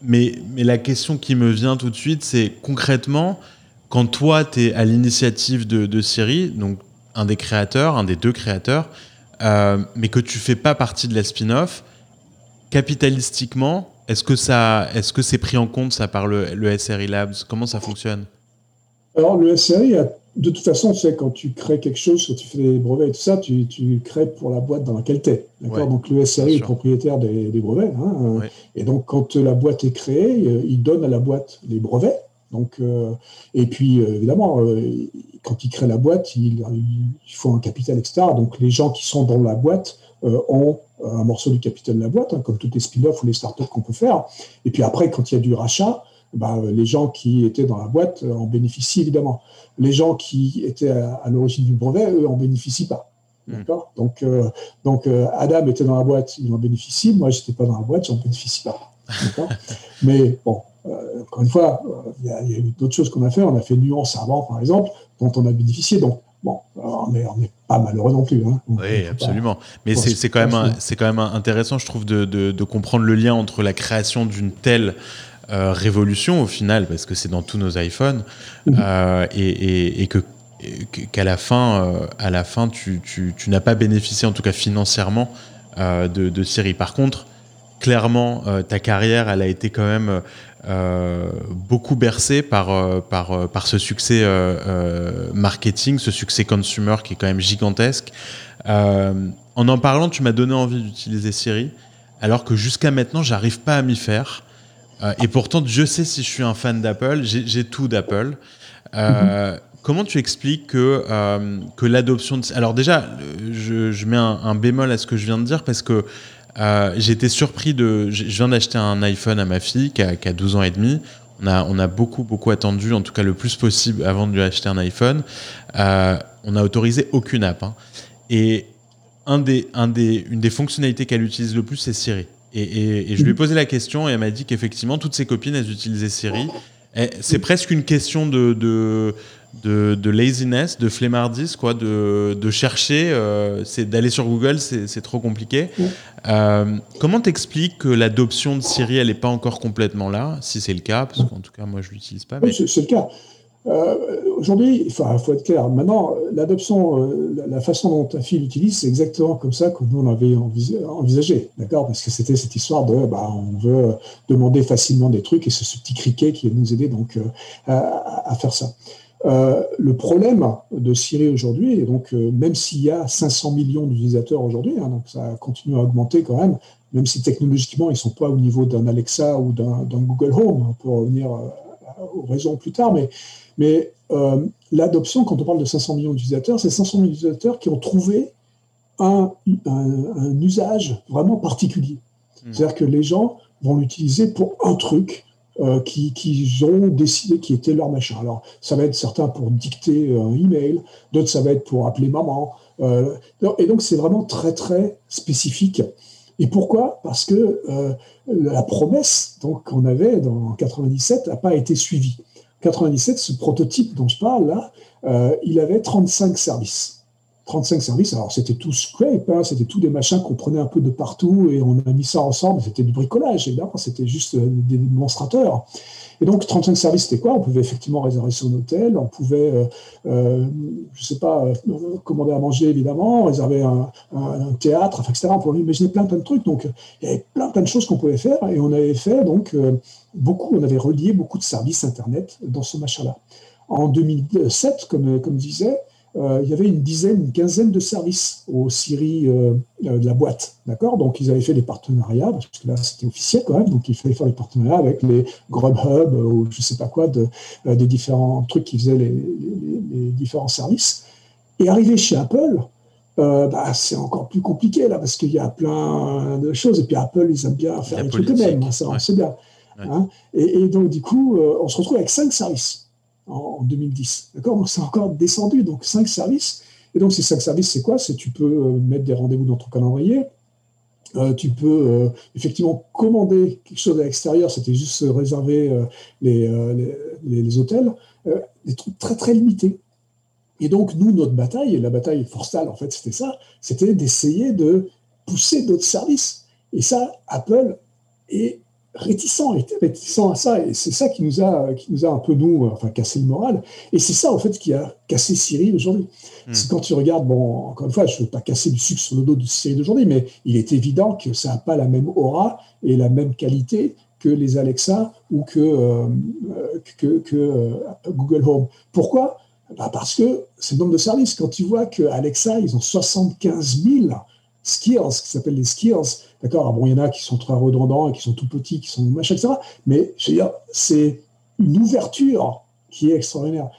mais, mais la question qui me vient tout de suite, c'est concrètement, quand toi, tu es à l'initiative de, de Siri, donc un des créateurs, un des deux créateurs, euh, mais que tu fais pas partie de la spin-off, capitalistiquement, est-ce que ça, est-ce que c'est pris en compte ça par le, SRI Labs? Comment ça fonctionne? Alors le SRI, de toute façon, c'est quand tu crées quelque chose, quand tu fais des brevets et tout ça, tu, tu crées pour la boîte dans laquelle tu es. D'accord donc le SRI est propriétaire des, brevets. Hein, Et donc quand la boîte est créée, euh, il donne à la boîte les brevets. Donc, euh, et puis, évidemment, quand il crée la boîte, il, faut un capital, etc. Donc les gens qui sont dans la boîte euh, ont un morceau du capital de la boîte, hein, comme toutes les spin-offs ou les startups qu'on peut faire. Et puis après, quand il y a du rachat, bah, les gens qui étaient dans la boîte euh, en bénéficient évidemment. Les gens qui étaient à, l'origine du brevet, eux, en bénéficient pas. Hmm. D'accord? Donc, euh, donc Adam était dans la boîte, il en bénéficie. Moi, j'étais pas dans la boîte, j'en bénéficie pas. Mais bon, encore une fois, il y, a eu d'autres choses qu'on a fait. On a fait Nuance avant, par exemple dont on a bénéficié. Donc, bon, on n'est pas malheureux non plus. Hein. Oui, absolument. Mais c'est quand, même, quand même intéressant, je trouve, de, de, comprendre le lien entre la création d'une telle euh, révolution, au final, parce que c'est dans tous nos iPhones, mhm. euh, et, et, que qu'à la fin, euh, à la fin tu, tu, tu n'as pas bénéficié, en tout cas financièrement, de, de Siri. Par contre, clairement, ta carrière, elle a été quand même beaucoup bercé par, par, par ce succès marketing, ce succès consumer qui est quand même gigantesque. en en parlant, tu m'as donné envie d'utiliser Siri, alors que jusqu'à maintenant, j'arrive pas à m'y faire. Et pourtant, je sais si je suis un fan d'Apple, j'ai tout d'Apple. Mhm. Comment tu expliques que, que l'adoption de... Alors déjà, je, je mets un, un, bémol à ce que je viens de dire parce que euh, été surpris de. Je viens d'acheter un iPhone à ma fille qui a, 12 ans et demi. On a, on a, beaucoup, beaucoup attendu, en tout cas le plus possible avant de lui acheter un iPhone. Euh, on n'a autorisé aucune app. Hein. Et un des, un des, une des fonctionnalités qu'elle utilise le plus, c'est Siri. Et, et, je lui ai posé la question et elle m'a dit qu'effectivement, toutes ses copines, elles utilisaient Siri. C'est presque une question de, de de, laziness, de flemmardise, quoi, de, de chercher, euh, c'est d'aller sur Google, c'est trop compliqué. Euh, comment t'expliques que l'adoption de Siri, elle n'est pas encore complètement là, si c'est le cas, parce qu'en tout cas, moi, je l'utilise pas. Oui, c'est le cas. Euh, aujourd'hui, il faut être clair. Maintenant, l'adoption, la façon dont ta fille l'utilise, c'est exactement comme ça que nous on avait envisagé, d'accord? Parce que c'était cette histoire de, bah, on veut demander facilement des trucs et c'est ce petit criquet qui va nous aider donc à, à, faire ça. Euh, le problème de Siri aujourd'hui, donc euh, même s'il y a 500 millions d'utilisateurs aujourd'hui, hein, donc ça continue à augmenter quand même, même si technologiquement ils ne sont pas au niveau d'un Alexa ou d'un Google Home, on peut revenir euh, aux raisons plus tard, mais, mais l'adoption, quand on parle de 500 millions d'utilisateurs, c'est 500 millions d'utilisateurs qui ont trouvé un, un usage vraiment particulier. Hmm. C'est-à-dire que les gens vont l'utiliser pour un truc, euh, qui, ont décidé qui était leur machin. Alors, ça va être certains pour dicter un email, d'autres ça va être pour appeler maman. Euh, et donc, c'est vraiment très, très spécifique. Et pourquoi? Parce que euh, la promesse qu'on avait dans 97 n'a pas été suivie. 97, ce prototype dont je parle là, il avait 35 services. 35 services. Alors, c'était tout scrape, hein, c'était tout des machins qu'on prenait un peu de partout et on a mis ça ensemble. C'était du bricolage, évidemment, c'était juste euh, des démonstrateurs. Et donc, 35 services, c'était quoi? On pouvait effectivement réserver son hôtel, on pouvait, euh, euh je ne sais pas, euh, commander à manger, évidemment, réserver un, théâtre, etc. On pouvait imaginer plein, plein de trucs. Donc, il y avait plein, plein de choses qu'on pouvait faire. Et on avait fait, donc, beaucoup, on avait relié beaucoup de services Internet dans ce machin-là. En 2007, comme, comme je disais, euh, il y avait une dizaine, une quinzaine de services aux Siri euh, euh, de la boîte. D'accord? Donc, ils avaient fait des partenariats, parce que là, c'était officiel quand même, donc il fallait faire des partenariats avec les Grubhub ou je ne sais pas quoi, de, des différents trucs qui faisaient les, les, différents services. Et arrivé chez Apple, bah, c'est encore plus compliqué là, parce qu'il y a plein de choses. Et puis Apple, ils aiment bien faire des trucs eux-mêmes, hein, ça, sait bien. Hein et, et, donc, du coup, on se retrouve avec cinq services en 2010. D'accord? C'est encore descendu. Donc, cinq services. Et donc, ces cinq services, c'est quoi? C'est tu peux euh, mettre des rendez-vous dans ton calendrier. Euh, tu peux euh, effectivement commander quelque chose à l'extérieur, c'était juste réserver les, les, hôtels, des trucs très très limités. Et donc, nous, notre bataille, et la bataille Forstal, en fait, c'était ça, c'était d'essayer de pousser d'autres services. Et ça, Apple est réticent, était réticent à ça, et c'est ça qui nous a, qui nous a un peu nous, enfin cassé le moral. Et c'est ça en fait qui a cassé Cyril aujourd'hui. C'est quand tu regardes, bon, encore une fois, je ne veux pas casser du sucre sur le dos de Cyril d'aujourd'hui, mais il est évident que ça n'a pas la même aura et la même qualité que les Alexa ou que, euh, que, que euh, Google Home. Pourquoi? Bah Parce que c'est le nombre de services. Quand tu vois que Alexa, ils ont 75 000 skills, qui s'appellent les skills, D'accord Bon, il y en a qui sont très redondants et qui sont tout petits, qui sont machin, etc. Mais je veux dire, c'est une ouverture qui est extraordinaire.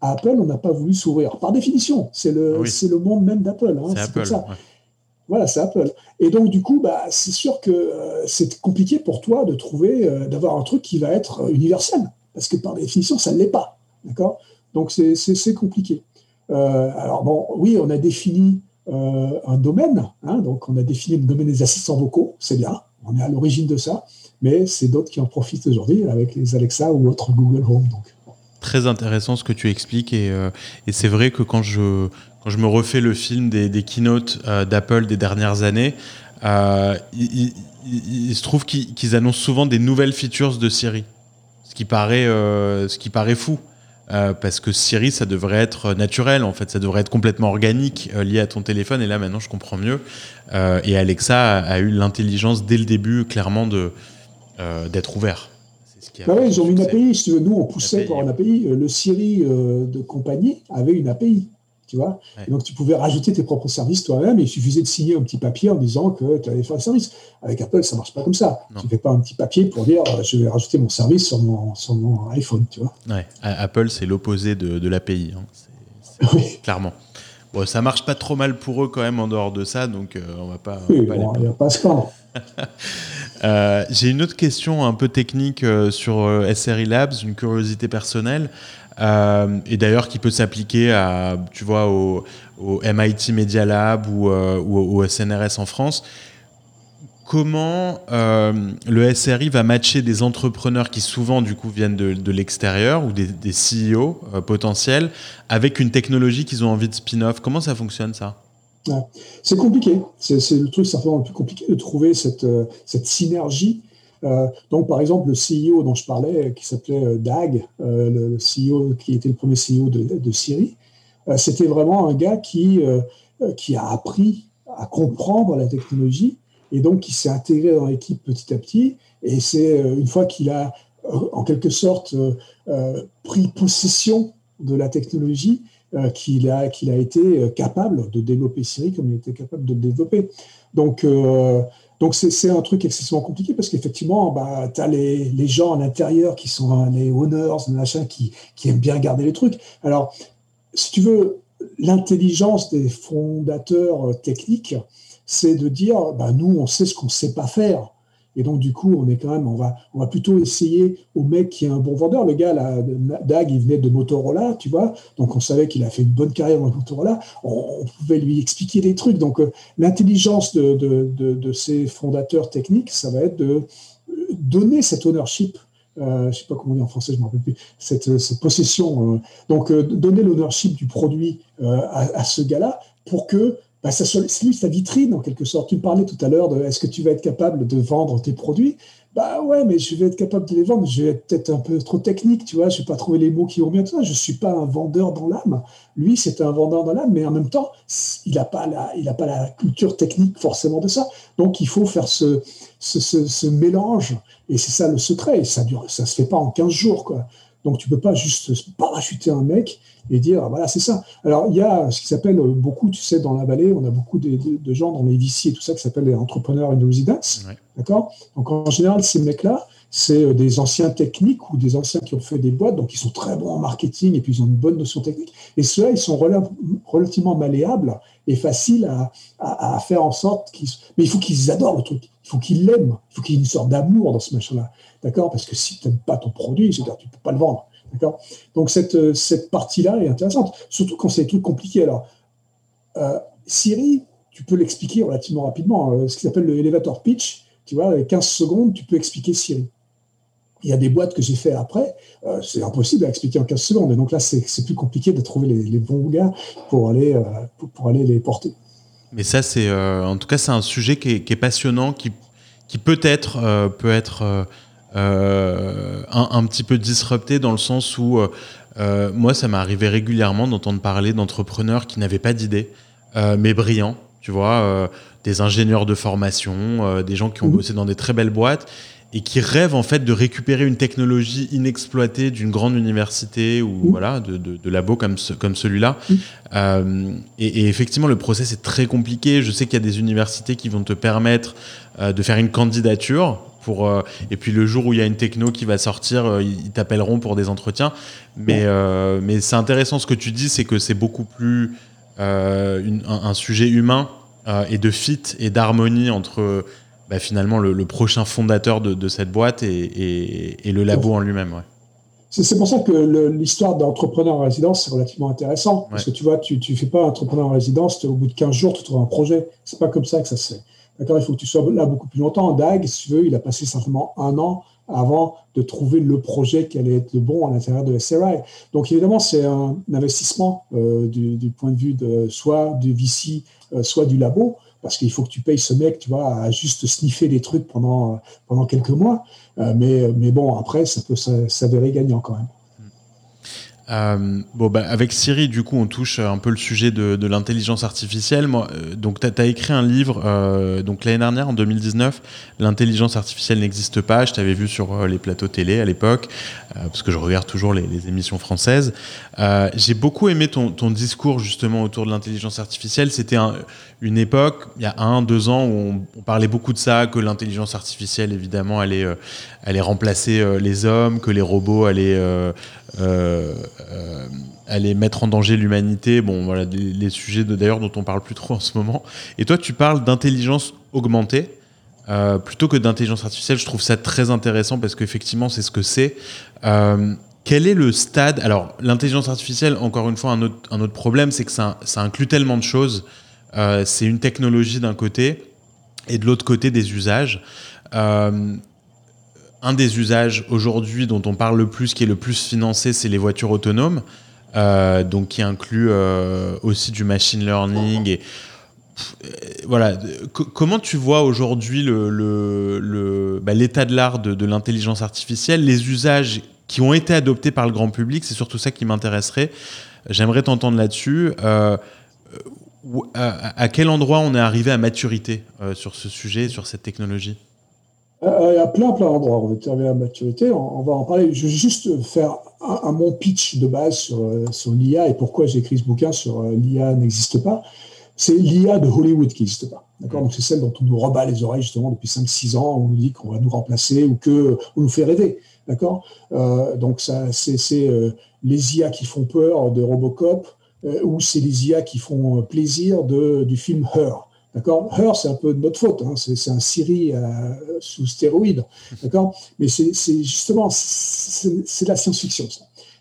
À Apple, on n'a pas voulu s'ouvrir. Par définition, c'est le, c'est le monde même d'Apple. Hein, c'est Apple. Ça. Voilà, c'est Apple. Et donc, du coup, bah, c'est sûr que euh, c'est compliqué pour toi de trouver, euh, d'avoir un truc qui va être universel. Parce que par définition, ça ne l'est pas. D'accord? Donc, c'est compliqué. Euh, alors, bon, oui, on a défini euh, un domaine. Hein, donc, on a défini le domaine des assistants vocaux, c'est bien, on est à l'origine de ça, mais c'est d'autres qui en profitent aujourd'hui avec les Alexa ou autres Google Home. Très intéressant ce que tu expliques, et, euh, et c'est vrai que quand je, quand je me refais le film des, des keynotes euh, d'Apple des dernières années, il, il, se trouve qu'ils annoncent souvent des nouvelles features de Siri, ce qui paraît, ce qui paraît fou. Euh, parce que Siri, ça devrait être naturel, en fait, ça devrait être complètement organique, euh, lié à ton téléphone. Et là, maintenant, je comprends mieux. Euh, et Alexa a, eu l'intelligence dès le début, clairement, de d'être ouvert. Ce bah ils ont une API. Nous, on poussait pour une API. Le Siri de compagnie avait une API vois Donc, tu pouvais rajouter tes propres services toi-même il suffisait de signer un petit papier en disant que tu allais faire le service. Avec Apple, ça marche pas comme ça. Tu ne fais pas un petit papier pour dire euh, je vais rajouter mon service sur mon, sur mon iPhone, tu vois. Apple, c'est l'opposé de, de l'API, hein. clairement. Bon, ça marche pas trop mal pour eux quand même en dehors de ça, donc euh, on va pas. il n'y a pas ce euh, J'ai une autre question un peu technique sur SRI Labs, une curiosité personnelle. Euh, et d'ailleurs qui peut s'appliquer à, tu vois, au, MIT Media Lab ou, euh, au, SNRS en France. Comment euh, le SRI va matcher des entrepreneurs qui souvent du coup viennent de, l'extérieur ou des, CEO potentiels avec une technologie qu'ils ont envie de spin-off? Comment ça fonctionne ça? C'est compliqué. C'est le truc certainement le plus compliqué de trouver cette, cette synergie euh, donc, par exemple, le CEO dont je parlais, qui s'appelait euh, Dag, euh, le CEO qui était le premier CEO de, Siri, c'était vraiment un gars qui, a appris à comprendre la technologie et donc qui s'est intégré dans l'équipe petit à petit. Et c'est une fois qu'il a, en quelque sorte, pris possession de la technologie qu'il a été capable de développer Siri comme il était capable de le développer. Donc, donc c'est un truc excessivement compliqué parce qu'effectivement, bah, tu as les, les, gens à l'intérieur qui sont les owners, machin, qui, qui aiment bien garder les trucs. Alors, si tu veux, l'intelligence des fondateurs techniques, c'est de dire, bah, nous, on sait ce qu'on ne sait pas faire. Et donc, du coup, on est quand même, on va, on va plutôt essayer au mec qui est un bon vendeur. Le gars, là, Dag, il venait de Motorola, tu vois. Donc, on savait qu'il a fait une bonne carrière dans Motorola. On, pouvait lui expliquer des trucs. Donc, euh, l'intelligence de, ces fondateurs techniques, ça va être de donner cet ownership. Euh, je ne sais pas comment on dit en français, je ne me rappelle plus, cette, cette possession. Euh, donc, donner l'ownership du produit à, ce gars-là pour que bah, ça lui sa vitrine en quelque sorte. Tu me parlais tout à l'heure de est-ce que tu vas être capable de vendre tes produits? Bah ouais, mais je vais être capable de les vendre. Je vais être peut-être un peu trop technique, tu vois. Je vais pas trouver les mots qui vont bien. Tout ça. Je suis pas un vendeur dans l'âme. Lui, c'est un vendeur dans l'âme, mais en même temps, il n'a pas la, il pas la culture technique forcément de ça. Donc, il faut faire ce, ce, mélange. Et c'est ça le secret. Et ça dure, ça se fait pas en 15 jours, quoi. Donc, tu peux pas juste parachuter un mec et dire, voilà, c'est ça. Alors, il y a ce qui s'appelle beaucoup, tu sais, dans la vallée, on a beaucoup de, de, gens dans les VC et tout ça qui s'appellent les entrepreneurs in residence. D'accord? Donc, en général, ces mecs-là, c'est euh, des anciens techniques ou des anciens qui ont fait des boîtes, donc ils sont très bons en marketing et puis ils ont une bonne notion technique. Et ceux-là, ils sont relativement malléables et faciles à, à, faire en sorte qu'ils. Mais il faut qu'ils adorent le truc, faut qu'ils l'aiment, il faut qu'il y ait une sorte d'amour dans ce machin-là. D'accord? Parce que si tu n'aimes pas ton produit, c'est-à-dire tu ne peux pas le vendre. Donc cette, euh, cette partie-là est intéressante, surtout quand c'est des trucs compliqués. Alors, euh, Siri, tu peux l'expliquer relativement rapidement. Euh, ce qui s'appelle le elevator pitch, tu vois, 15 secondes, tu peux expliquer Siri. Il y a des boîtes que j'ai fait après, c'est impossible à expliquer en 15 secondes. Et donc là, c'est plus compliqué de trouver les, bons gars pour aller, pour, aller les porter. Mais ça, c'est en tout cas, c'est un sujet qui est, passionnant, qui, qui peut-être peut être euh, un, petit peu disrupté dans le sens où euh, euh, moi, ça m'est arrivé régulièrement d'entendre parler d'entrepreneurs qui n'avaient pas d'idée, mais brillants, tu vois, des ingénieurs de formation, des gens qui ont mmh. bossé dans des très belles boîtes et qui rêvent en fait de récupérer une technologie inexploitée d'une grande université ou mmh. voilà de, de, labo comme, comme celui-là. Mmh. et, et, effectivement, le process est très compliqué. Je sais qu'il y a des universités qui vont te permettre de faire une candidature pour, euh, et puis le jour où il y a une techno qui va sortir, euh, ils t'appelleront pour des entretiens. Mais, euh, mais c'est intéressant ce que tu dis, c'est que c'est beaucoup plus un, sujet humain et de fit et d'harmonie entre bah, finalement le, prochain fondateur de, cette boîte et, et, le labo en lui-même. Ouais. C'est pour ça que l'histoire d'entrepreneur en résidence, c'est relativement intéressant. Parce que tu vois, tu ne fais pas entrepreneur en résidence, au bout de 15 jours, tu trouves un projet. C'est pas comme ça que ça se fait. D'accord Il faut que tu sois là beaucoup plus longtemps. DAG, si tu veux, il a passé simplement un an avant de trouver le projet qui allait être le bon à l'intérieur de SRI. Donc évidemment, c'est un investissement euh, du, point de vue de soit du VC, euh, soit du labo, parce qu'il faut que tu payes ce mec, tu vois, à juste sniffer les trucs pendant, pendant quelques mois. Euh, mais, mais bon, après, ça peut s'avérer gagnant quand même. Euh, bon, bah, avec Siri, du coup, on touche un peu le sujet de, de l'intelligence artificielle. Moi, euh, donc, tu as, écrit un livre euh, donc l'année dernière, en 2019, L'intelligence artificielle n'existe pas. Je t'avais vu sur euh, les plateaux télé à l'époque, euh, parce que je regarde toujours les, les émissions françaises. J'ai beaucoup aimé ton, ton, discours justement autour de l'intelligence artificielle. C'était un, une époque, il y a un, deux ans, où on, on parlait beaucoup de ça, que l'intelligence artificielle, évidemment, allait, allait remplacer les hommes, que les robots allaient euh, euh, aller mettre en danger l'humanité. Bon, voilà, les, sujets d'ailleurs dont on parle plus trop en ce moment. Et toi, tu parles d'intelligence augmentée. Euh, plutôt que d'intelligence artificielle, je trouve ça très intéressant parce qu'effectivement, c'est ce que c'est. quel est le stade? Alors, l'intelligence artificielle, encore une fois, un autre, un autre problème, c'est que ça, ça, inclut tellement de choses. c'est une technologie d'un côté et de l'autre côté des usages un des usages aujourd'hui dont on parle le plus, qui est le plus financé, c'est les voitures autonomes, euh, donc qui inclut euh, aussi du machine learning et euh, voilà. comment tu vois aujourd'hui bah, l'état de l'art de, l'intelligence artificielle, les usages qui ont été adoptés par le grand public, c'est surtout ça qui m'intéresserait. J'aimerais t'entendre là-dessus. à, quel endroit on est arrivé à maturité sur ce sujet, sur cette technologie? Il y a plein, plein d'endroits où on est arrivé à maturité. On, va en parler. Je vais juste faire un, mon pitch de base sur, euh, sur l'IA et pourquoi j'ai écrit ce bouquin sur euh, l'IA n'existe pas. C'est l'IA de Hollywood qui n'existe pas. D'accord Donc c'est celle dont on nous rebat les oreilles justement depuis 5-6 ans. On nous dit qu'on va nous remplacer ou qu'on nous fait rêver. D'accord euh, Donc ça, c'est, c'est les IA qui font peur de Robocop ou c'est les IA qui font plaisir de, du film Her. D'accord? Her, c'est un peu de notre faute. Hein. C'est, un Siri euh, sous stéroïde. D'accord? Mais c'est, justement, c'est, la science-fiction.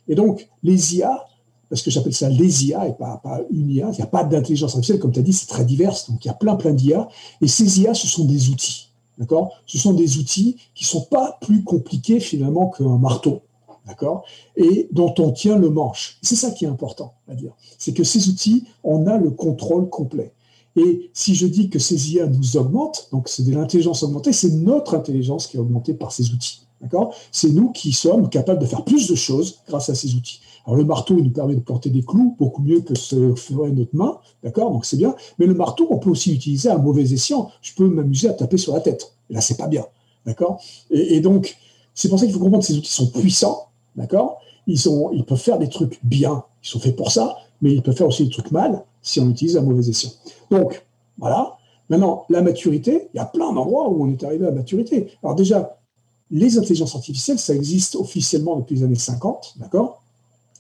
Et donc, les IA, parce que j'appelle ça les IA et pas, pas une IA, il n'y a pas d'intelligence artificielle, comme tu as dit, c'est très divers. Donc, il y a plein, plein d'IA. Et ces IA, ce sont des outils. D'accord? Ce sont des outils qui ne sont pas plus compliqués finalement qu'un marteau. d'accord, et dont on tient le manche. C'est ça qui est important à dire. C'est que ces outils, on a le contrôle complet. Et si je dis que ces IA nous augmentent, donc c'est de l'intelligence augmentée, c'est notre intelligence qui est augmentée par ces outils. D'accord? C'est nous qui sommes capables de faire plus de choses grâce à ces outils. Alors le marteau, il nous permet de planter des clous beaucoup mieux que ce ferait notre main, d'accord? Donc c'est bien. Mais le marteau, on peut aussi l'utiliser à mauvais escient. Je peux m'amuser à taper sur la tête. Et là, c'est pas bien, d'accord? Et, donc, c'est pour ça qu'il faut comprendre que ces outils sont puissants, d'accord? Ils, ils peuvent faire des trucs bien, ils sont faits pour ça, mais ils peuvent faire aussi des trucs mal si on utilise à mauvais escient. Donc, voilà. Maintenant, la maturité, il y a plein d'endroits où on est arrivé à maturité. Alors déjà, les intelligences artificielles, ça existe officiellement depuis les années 50, d'accord?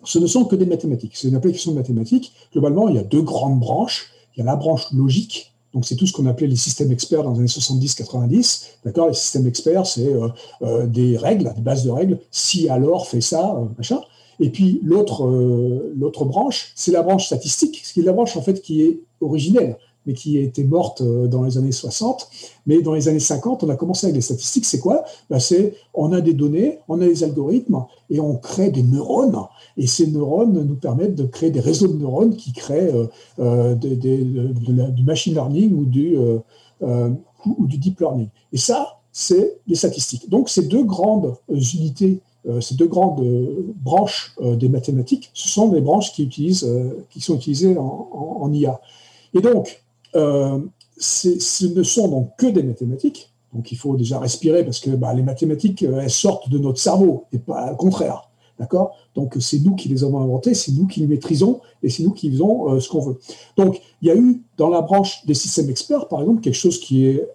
Ce ne sont que des mathématiques. C'est une application de mathématiques. Globalement, il y a deux grandes branches. Il y a la branche logique, donc c'est tout ce qu'on appelait les systèmes experts dans les années 70-90. D'accord? Les systèmes experts, c'est euh, euh, des règles, des bases de règles. Si alors, fait ça, euh, machin. Et puis l'autre l'autre branche, c'est la branche statistique, ce qui est la branche en fait qui est originelle mais qui était morte euh, dans les années 60. Mais dans les années 50, on a commencé avec les statistiques. C'est quoi? Ben C'est on a des données, on a des algorithmes et on crée des neurones. Et ces neurones nous permettent de créer des réseaux de neurones qui créent euh, euh du machine learning ou du, euh, ou du deep learning. Et ça, c'est les statistiques. Donc, ces deux grandes unités ces deux grandes branches des mathématiques, ce sont des branches qui, sont utilisées en, en, IA. Et donc, euh, ce ne sont donc que des mathématiques. Donc il faut déjà respirer parce que bah, les mathématiques, euh, elles sortent de notre cerveau et pas le contraire. D'accord? Donc c'est nous qui les avons inventées, c'est nous qui les maîtrisons et c'est nous qui faisons euh, ce qu'on veut. Donc il y a eu dans la branche des systèmes experts, par exemple, quelque chose qui, est,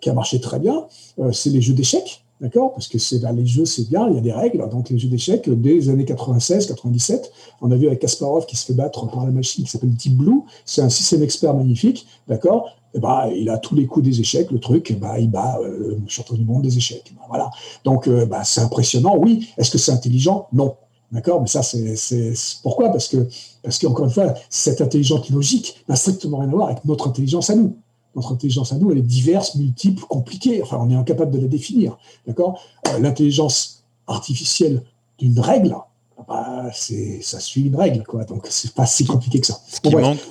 qui a marché très bien, c'est les jeux d'échecs. D'accord Parce que c'est bah, les jeux, c'est bien, il y a des règles. Donc, les jeux d'échecs, dès les années 96, 97, on a vu avec Kasparov qui se fait battre par la machine qui s'appelle Deep Blue. C'est un système expert magnifique. D'accord? Et bah, il a tous les coups des échecs, le truc, bah, il bat euh, le champion du monde des échecs. Voilà. Donc, euh, c'est impressionnant, oui. Est-ce que c'est intelligent? Non. D'accord? Mais ça, c'est pourquoi? Parce que, parce qu'encore une fois, cette intelligence logique n'a strictement rien à voir avec notre intelligence à nous. Notre intelligence à nous, elle est diverse, multiple, compliquée. Enfin, on est incapable de la définir. D'accord? Euh, L'intelligence artificielle d'une règle, bah, c'est, ça suit une règle, quoi. Donc, c'est pas si compliqué que ça.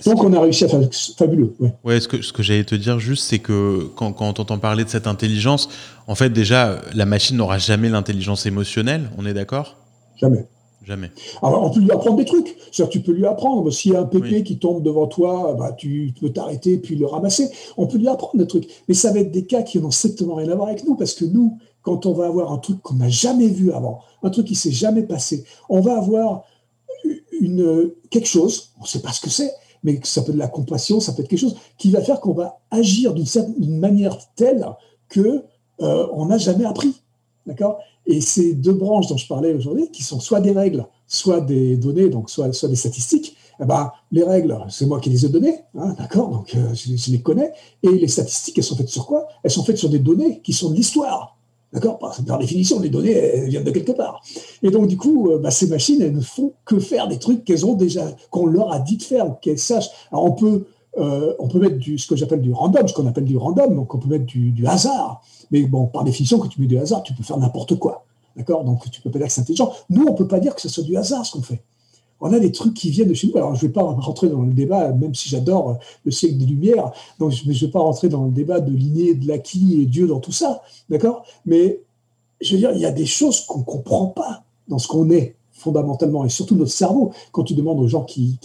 donc, on a réussi à faire fabuleux. Ouais, ouais ce que, ce que j'allais te dire juste, c'est que quand, quand on entend parler de cette intelligence, en fait, déjà, la machine n'aura jamais l'intelligence émotionnelle, on est d'accord? Jamais. Jamais. Alors, on peut lui apprendre des trucs. tu peux lui apprendre. S'il y a un pépé qui tombe devant toi, bah, tu peux t'arrêter puis le ramasser. On peut lui apprendre des trucs. Mais ça va être des cas qui n'ont strictement rien à voir avec nous parce que nous, quand on va avoir un truc qu'on n'a jamais vu avant, un truc qui s'est jamais passé, on va avoir une, quelque chose, on ne sait pas ce que c'est, mais ça peut être de la compassion, ça peut être quelque chose qui va faire qu'on va agir d'une manière telle que euh, on n'a jamais appris. D'accord? Et ces deux branches dont je parlais aujourd'hui, qui sont soit des règles, soit des données, donc soit, soit des statistiques, eh ben, les règles, c'est moi qui les ai données, hein, d'accord Donc euh, je, les connais. Et les statistiques, elles sont faites sur quoi? Elles sont faites sur des données qui sont de l'histoire. D'accord? Par, définition, les données viennent de quelque part. Et donc, du coup, euh, bah, ces machines, elles ne font que faire des trucs qu'elles ont déjà, qu'on leur a dit de faire, qu'elles sachent. Alors, on peut, euh, on peut mettre du, ce que j'appelle du random, ce qu'on appelle du random, donc on peut mettre du, hasard. Mais bon, par définition, quand tu mets du hasard, tu peux faire n'importe quoi. D'accord? Donc, tu peux pas dire que c'est intelligent. Nous, on peut pas dire que ce soit du hasard ce qu'on fait. On a des trucs qui viennent de chez nous. Alors, je ne vais pas rentrer dans le débat, même si j'adore le siècle des Lumières, donc je ne vais pas rentrer dans le débat de l'inné, de l'acquis et Dieu dans tout ça. D'accord? Mais je veux dire, il y a des choses qu'on ne comprend pas dans ce qu'on est fondamentalement, et surtout notre cerveau. Quand tu demandes aux gens qui,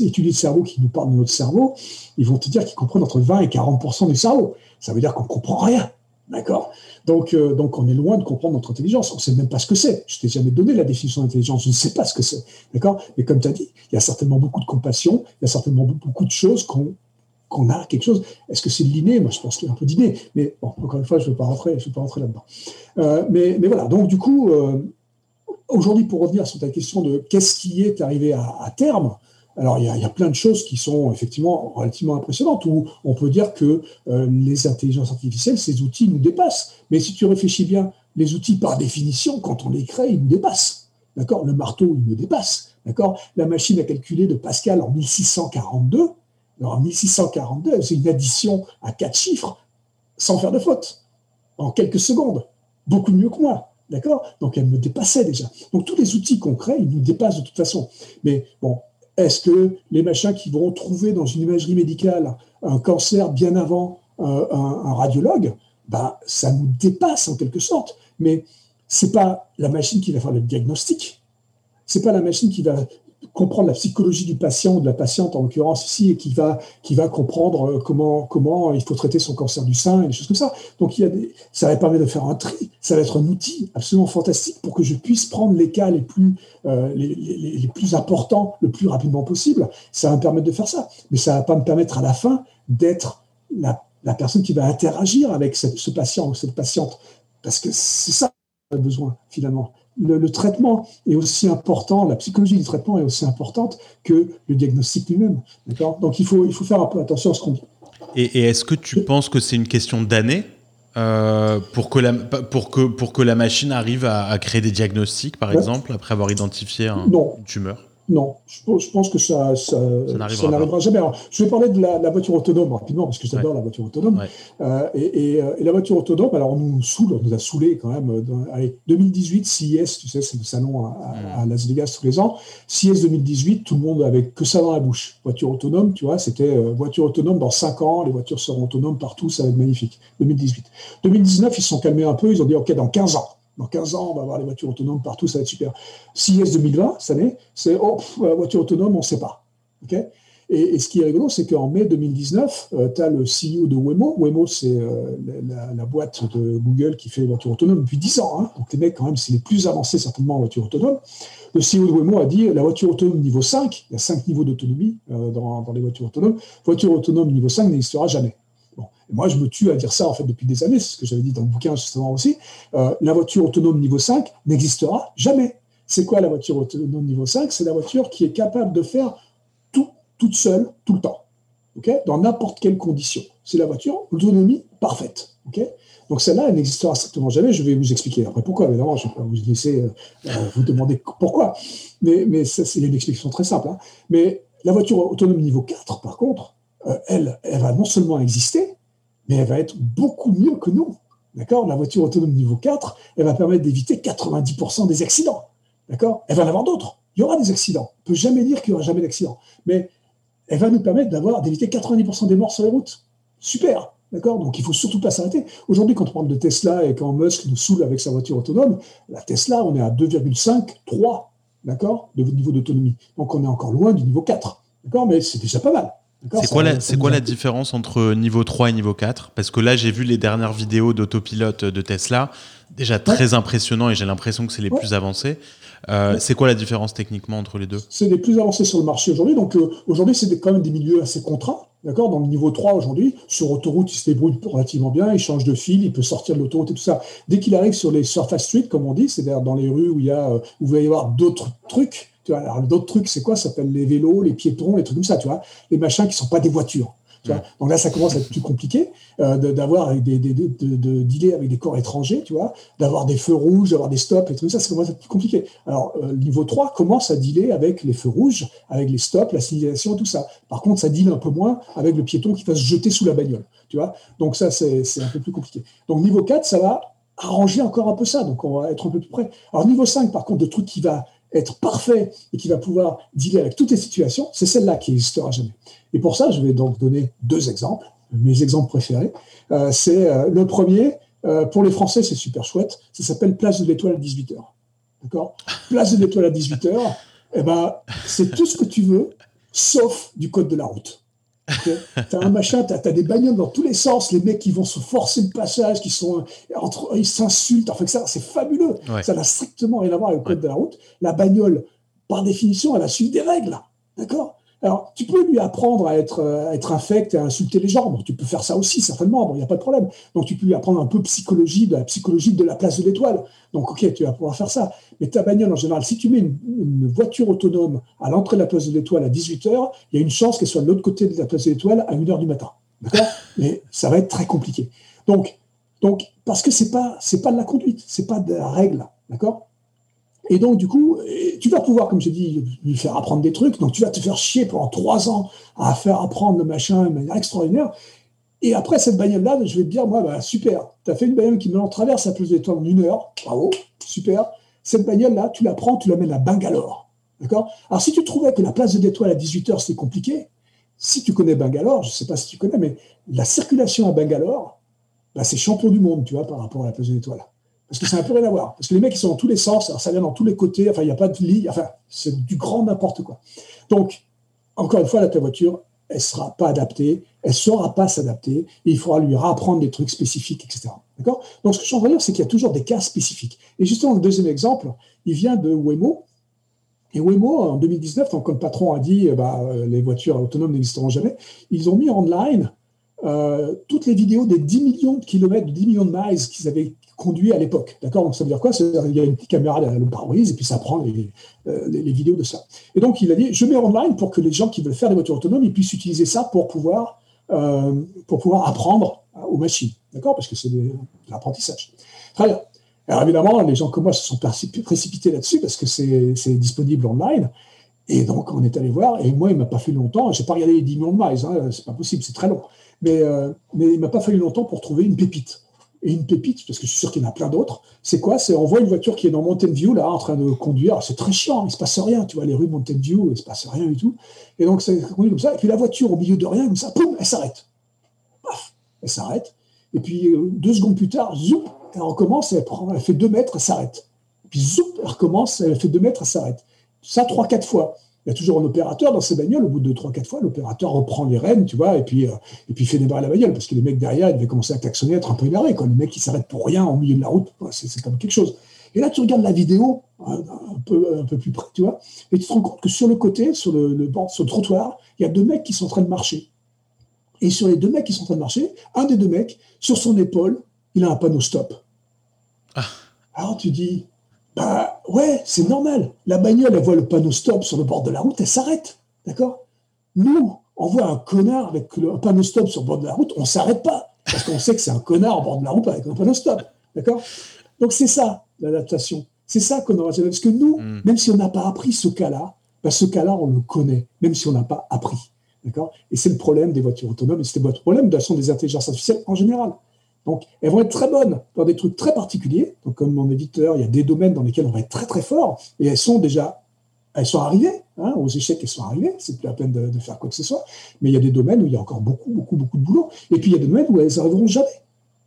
étudient le cerveau, qui nous parlent de notre cerveau, ils vont te dire qu'ils comprennent entre 20 et 40% du cerveau. Ça veut dire qu'on ne comprend rien. D'accord? Donc, euh, donc, on est loin de comprendre notre intelligence. On ne sait même pas ce que c'est. Je t'ai jamais donné la définition d'intelligence. Je ne sais pas ce que c'est. D'accord? Mais comme tu as dit, il y a certainement beaucoup de compassion, il y a certainement beaucoup de choses qu'on a quelque chose. Est-ce que c'est de l'inné? Moi, je pense qu'il y a un peu d'inné. Mais bon, encore une fois, je ne veux pas rentrer, je rentrer là-dedans. Euh, mais, mais, voilà. Donc, du coup, euh, aujourd'hui, pour revenir sur ta question de qu'est-ce qui est arrivé à terme, alors, il y, a, plein de choses qui sont effectivement relativement impressionnantes, où on peut dire que euh, les intelligences artificielles, ces outils nous dépassent. Mais si tu réfléchis bien, les outils, par définition, quand on les crée, ils nous dépassent. D'accord? Le marteau, il nous dépasse. D'accord? La machine à calculer de Pascal en 1642, alors en 1642, c'est une addition à quatre chiffres, sans faire de faute, en quelques secondes. Beaucoup mieux que moi. D'accord? Donc elle me dépassait déjà. Donc tous les outils crée, ils nous dépassent de toute façon. Mais bon, est-ce que les machins qui vont trouver dans une imagerie médicale un cancer bien avant un, radiologue, bah, ça nous dépasse en quelque sorte. Mais c'est pas la machine qui va faire le diagnostic. C'est pas la machine qui va comprendre la psychologie du patient ou de la patiente en l'occurrence ici et qui va qui va comprendre euh, comment comment il faut traiter son cancer du sein et des choses comme ça. Donc il y a des, ça va permettre de faire un tri. Ça va être un outil absolument fantastique pour que je puisse prendre les cas les plus euh, les, plus importants le plus rapidement possible. Ça va me permettre de faire ça, mais ça va pas me permettre à la fin d'être la, la personne qui va interagir avec ce patient ou cette patiente parce que c'est ça qu'on a besoin finalement le, traitement est aussi important, la psychologie du traitement est aussi importante que le diagnostic lui-même. Donc il faut, il faut faire un peu attention à ce qu'on dit. Et, est-ce que tu penses que c'est une question d'années euh, pour, que la, pour, que, pour que la machine arrive à, créer des diagnostics, par exemple, après avoir identifié un, une tumeur? Non, je, pense que ça, ça, n'arrivera jamais. je vais parler de la, voiture autonome rapidement, parce que j'adore la voiture autonome. Euh, euh, et, la voiture autonome, alors on nous saoule, on nous a saoulé quand même. Dans, allez, 2018, CIS, tu sais, c'est le salon à, Las Vegas tous les ans. CIS 2018, tout le monde avait que ça dans la bouche. Voiture autonome, tu vois, c'était euh, voiture autonome dans 5 ans, les voitures seront autonomes partout, ça va être magnifique. 2018. 2019, ils se sont calmés un peu, ils ont dit, OK, dans 15 ans. Dans 15 ans, on va avoir les voitures autonomes partout, ça va être super. CIS 2020, cette année, c'est oh, la voiture autonome, on ne sait pas. et, ce qui est rigolo, c'est qu'en mai 2019, tu as le CEO de Waymo. Waymo, c'est euh, la, boîte de Google qui fait les voitures autonomes depuis 10 ans. Hein. Donc les mecs, quand même, c'est les plus avancés certainement en voiture autonome. Le CEO de Waymo a dit la voiture autonome niveau 5, il y a 5 niveaux d'autonomie euh, dans, dans, les voitures autonomes, voiture autonome niveau 5 n'existera jamais moi, je me tue à dire ça en fait depuis des années, c'est ce que j'avais dit dans le bouquin justement aussi. Euh, la voiture autonome niveau 5 n'existera jamais. C'est quoi la voiture autonome niveau 5 C'est la voiture qui est capable de faire tout toute seule, tout le temps, dans n'importe quelle condition. C'est la voiture autonomie parfaite. donc celle-là, elle n'existera strictement jamais. Je vais vous expliquer après pourquoi. Évidemment, je ne vais pas vous laisser euh, euh, vous demander pourquoi. Mais, mais ça, c'est une explication très simple. Hein. Mais la voiture autonome niveau 4, par contre, elle, elle va non seulement exister, mais elle va être beaucoup mieux que nous. D'accord? La voiture autonome niveau 4, elle va permettre d'éviter 90% des accidents. D'accord? Elle va en avoir d'autres. Il y aura des accidents. On ne peut jamais dire qu'il n'y aura jamais d'accident. Mais elle va nous permettre d'avoir d'éviter 90% des morts sur les routes. Super. D'accord? Donc il ne faut surtout pas s'arrêter. Aujourd'hui, quand on parle de Tesla et quand Musk nous saoule avec sa voiture autonome, la Tesla, on est à 2,5, 3, d'accord, de niveau d'autonomie. Donc on est encore loin du niveau 4. D'accord? Mais c'est déjà pas mal. C'est quoi, la, quoi la différence entre niveau 3 et niveau 4 Parce que là, j'ai vu les dernières vidéos d'autopilote de Tesla, déjà très impressionnant et j'ai l'impression que c'est les plus avancés. Euh, c'est quoi la différence techniquement entre les deux? C'est les plus avancés sur le marché aujourd'hui. Donc euh, aujourd'hui, c'est quand même des milieux assez contraints. D'accord? Dans le niveau 3 aujourd'hui, sur autoroute, il se débrouille relativement bien, il change de fil, il peut sortir de l'autoroute et tout ça. Dès qu'il arrive sur les surface street, comme on dit, c'est-à-dire dans les rues où il, y a, euh, où il va y avoir d'autres trucs, tu vois, d'autres trucs, c'est quoi? Ça s'appelle les vélos, les piétons, les trucs comme ça, tu vois, les machins qui sont pas des voitures. Tu vois? Donc là, ça commence à être plus compliqué euh, d'avoir des, des, de, de, dealer avec des corps étrangers, tu vois, d'avoir des feux rouges, d'avoir des stops et tout ça, ça commence à être plus compliqué. Alors, euh, niveau 3 commence à dealer avec les feux rouges, avec les stops, la signalisation, tout ça. Par contre, ça deal un peu moins avec le piéton qui va se jeter sous la bagnole, tu vois? Donc ça, c'est un peu plus compliqué. Donc niveau 4, ça va arranger encore un peu ça, donc on va être un peu plus près. Alors niveau 5, par contre, de trucs qui va être parfait et qui va pouvoir dealer avec toutes les situations, c'est celle-là qui n'existera jamais. Et pour ça, je vais donc donner deux exemples, mes exemples préférés. Euh, c'est euh, le premier, euh, pour les Français, c'est super chouette, ça s'appelle Place de l'Étoile à 18h. D'accord? Place de l'Étoile à 18h, eh ben, c'est tout ce que tu veux, sauf du code de la route. Tu as un machin, tu as, des bagnoles dans tous les sens, les mecs qui vont se forcer le passage, qui sont entre, ils s'insultent, enfin ça, c'est fabuleux. Ça n'a strictement rien à voir avec le code de la route. La bagnole, par définition, elle a suivi des règles, d'accord? Alors, tu peux lui apprendre à être, à être infect et à insulter les gens. tu peux faire ça aussi, certainement. Il n'y a pas de problème. Donc, tu peux lui apprendre un peu psychologie, de la psychologie de la place de l'étoile. Donc, OK, tu vas pouvoir faire ça. Mais ta bagnole, en général, si tu mets une, voiture autonome à l'entrée de la place de l'étoile à 18h, il y a une chance qu'elle soit de l'autre côté de la place de l'étoile à 1h du matin. D'accord? Mais ça va être très compliqué. Donc, donc parce que ce n'est pas, pas de la conduite, ce n'est pas de la règle. D'accord? Et donc, du coup, tu vas pouvoir, comme j'ai dit, lui faire apprendre des trucs. Donc, tu vas te faire chier pendant trois ans à faire apprendre le machin de manière extraordinaire. Et après cette bagnole-là, je vais te dire, moi, bah, super, tu as fait une bagnole qui me traverse la plus d'étoiles en une heure, bravo, super. Cette bagnole-là, tu la prends, tu l'amènes à Bangalore. D'accord? Alors, si tu trouvais que la place de d'étoiles à 18h, c'est compliqué, si tu connais Bangalore, je ne sais pas si tu connais, mais la circulation à Bangalore, bah, c'est champion du monde, tu vois, par rapport à la place de l'étoile. Parce que c'est un peu rien à voir. Parce que les mecs, ils sont dans tous les sens, alors ça vient dans tous les côtés, enfin, il n'y a pas de lit, enfin, c'est du grand n'importe quoi. Donc, encore une fois, la ta voiture, elle ne sera pas adaptée, elle ne saura pas s'adapter, il faudra lui apprendre des trucs spécifiques, etc. D'accord? Donc, ce que je veux dire, c'est qu'il y a toujours des cas spécifiques. Et justement, le deuxième exemple, il vient de Waymo. Et Waymo, en 2019, quand le patron a dit bah, les voitures autonomes n'existeront jamais, ils ont mis en ligne euh, toutes les vidéos des 10 millions de kilomètres, 10 millions de miles qu'ils avaient conduit à l'époque. D'accord Donc ça veut dire quoi? Il y a une petite caméra derrière le pare-brise et puis ça prend euh, les, vidéos de ça. Et donc il a dit je mets en ligne pour que les gens qui veulent faire des voitures autonomes ils puissent utiliser ça pour pouvoir, pour pouvoir apprendre aux machines. D'accord? Parce que c'est de l'apprentissage. Très bien. Alors évidemment, les gens comme moi se sont précipités là-dessus parce que c'est disponible online. Et donc, on est allé voir. Et moi, il ne m'a pas fallu longtemps. Je n'ai pas regardé les 10 millions de miles. Hein, c'est pas possible, c'est très long. Mais, euh, mais il ne m'a pas fallu longtemps pour trouver une pépite. Et une pépite, parce que je suis sûr qu'il y en a plein d'autres, c'est quoi? C'est on voit une voiture qui est dans Mountain View, là, en train de conduire. C'est très chiant, il ne se passe rien. Tu vois, les rues Mountain View, il ne se passe rien du tout. Et donc, conduit comme ça. Et puis la voiture, au milieu de rien, comme ça, poum, elle s'arrête. Paf, elle s'arrête. Et puis, euh, deux secondes plus tard, zoom, elle recommence, elle, prend, elle fait deux mètres, elle s'arrête. Puis zoom, elle recommence, elle fait deux mètres, elle s'arrête. Ça, trois, quatre fois. Il y a toujours un opérateur dans ces bagnoles. Au bout de trois, quatre fois, l'opérateur reprend les rênes, tu vois, et puis, euh, et puis il fait démarrer la bagnole. Parce que les mecs derrière, ils devaient commencer à klaxonner, être un peu énervés. Quand les mecs qui s'arrêtent pour rien au milieu de la route, c'est comme quelque chose. Et là, tu regardes la vidéo un, peu, un peu plus près, tu vois, et tu te rends compte que sur le côté, sur le, le bord, sur le trottoir, il y a deux mecs qui sont en train de marcher. Et sur les deux mecs qui sont en train de marcher, un des deux mecs, sur son épaule, il a un panneau stop. Ah. Alors tu dis, bah ouais, c'est normal. La bagnole, elle voit le panneau stop sur le bord de la route, elle s'arrête. D'accord? Nous, on voit un connard avec un panneau stop sur le bord de la route, on ne s'arrête pas. Parce qu'on sait que c'est un connard au bord de la route avec un panneau stop. D'accord? Donc c'est ça, l'adaptation. C'est ça qu'on aura. Parce que nous, hmm. même si on n'a pas appris ce cas-là, bah, ce cas-là, on le connaît, même si on n'a pas appris. D'accord? Et c'est le problème des voitures autonomes, et c'est le problème de la façon des intelligences artificielles en général. Donc, elles vont être très bonnes dans des trucs très particuliers. Donc, comme mon éditeur, il y a des domaines dans lesquels on va être très très fort, et elles sont déjà, elles sont arrivées, hein, aux échecs, elles sont arrivées. C'est plus la peine de, faire quoi que ce soit. Mais il y a des domaines où il y a encore beaucoup, beaucoup, beaucoup de boulot. Et puis il y a des domaines où elles n'arriveront jamais,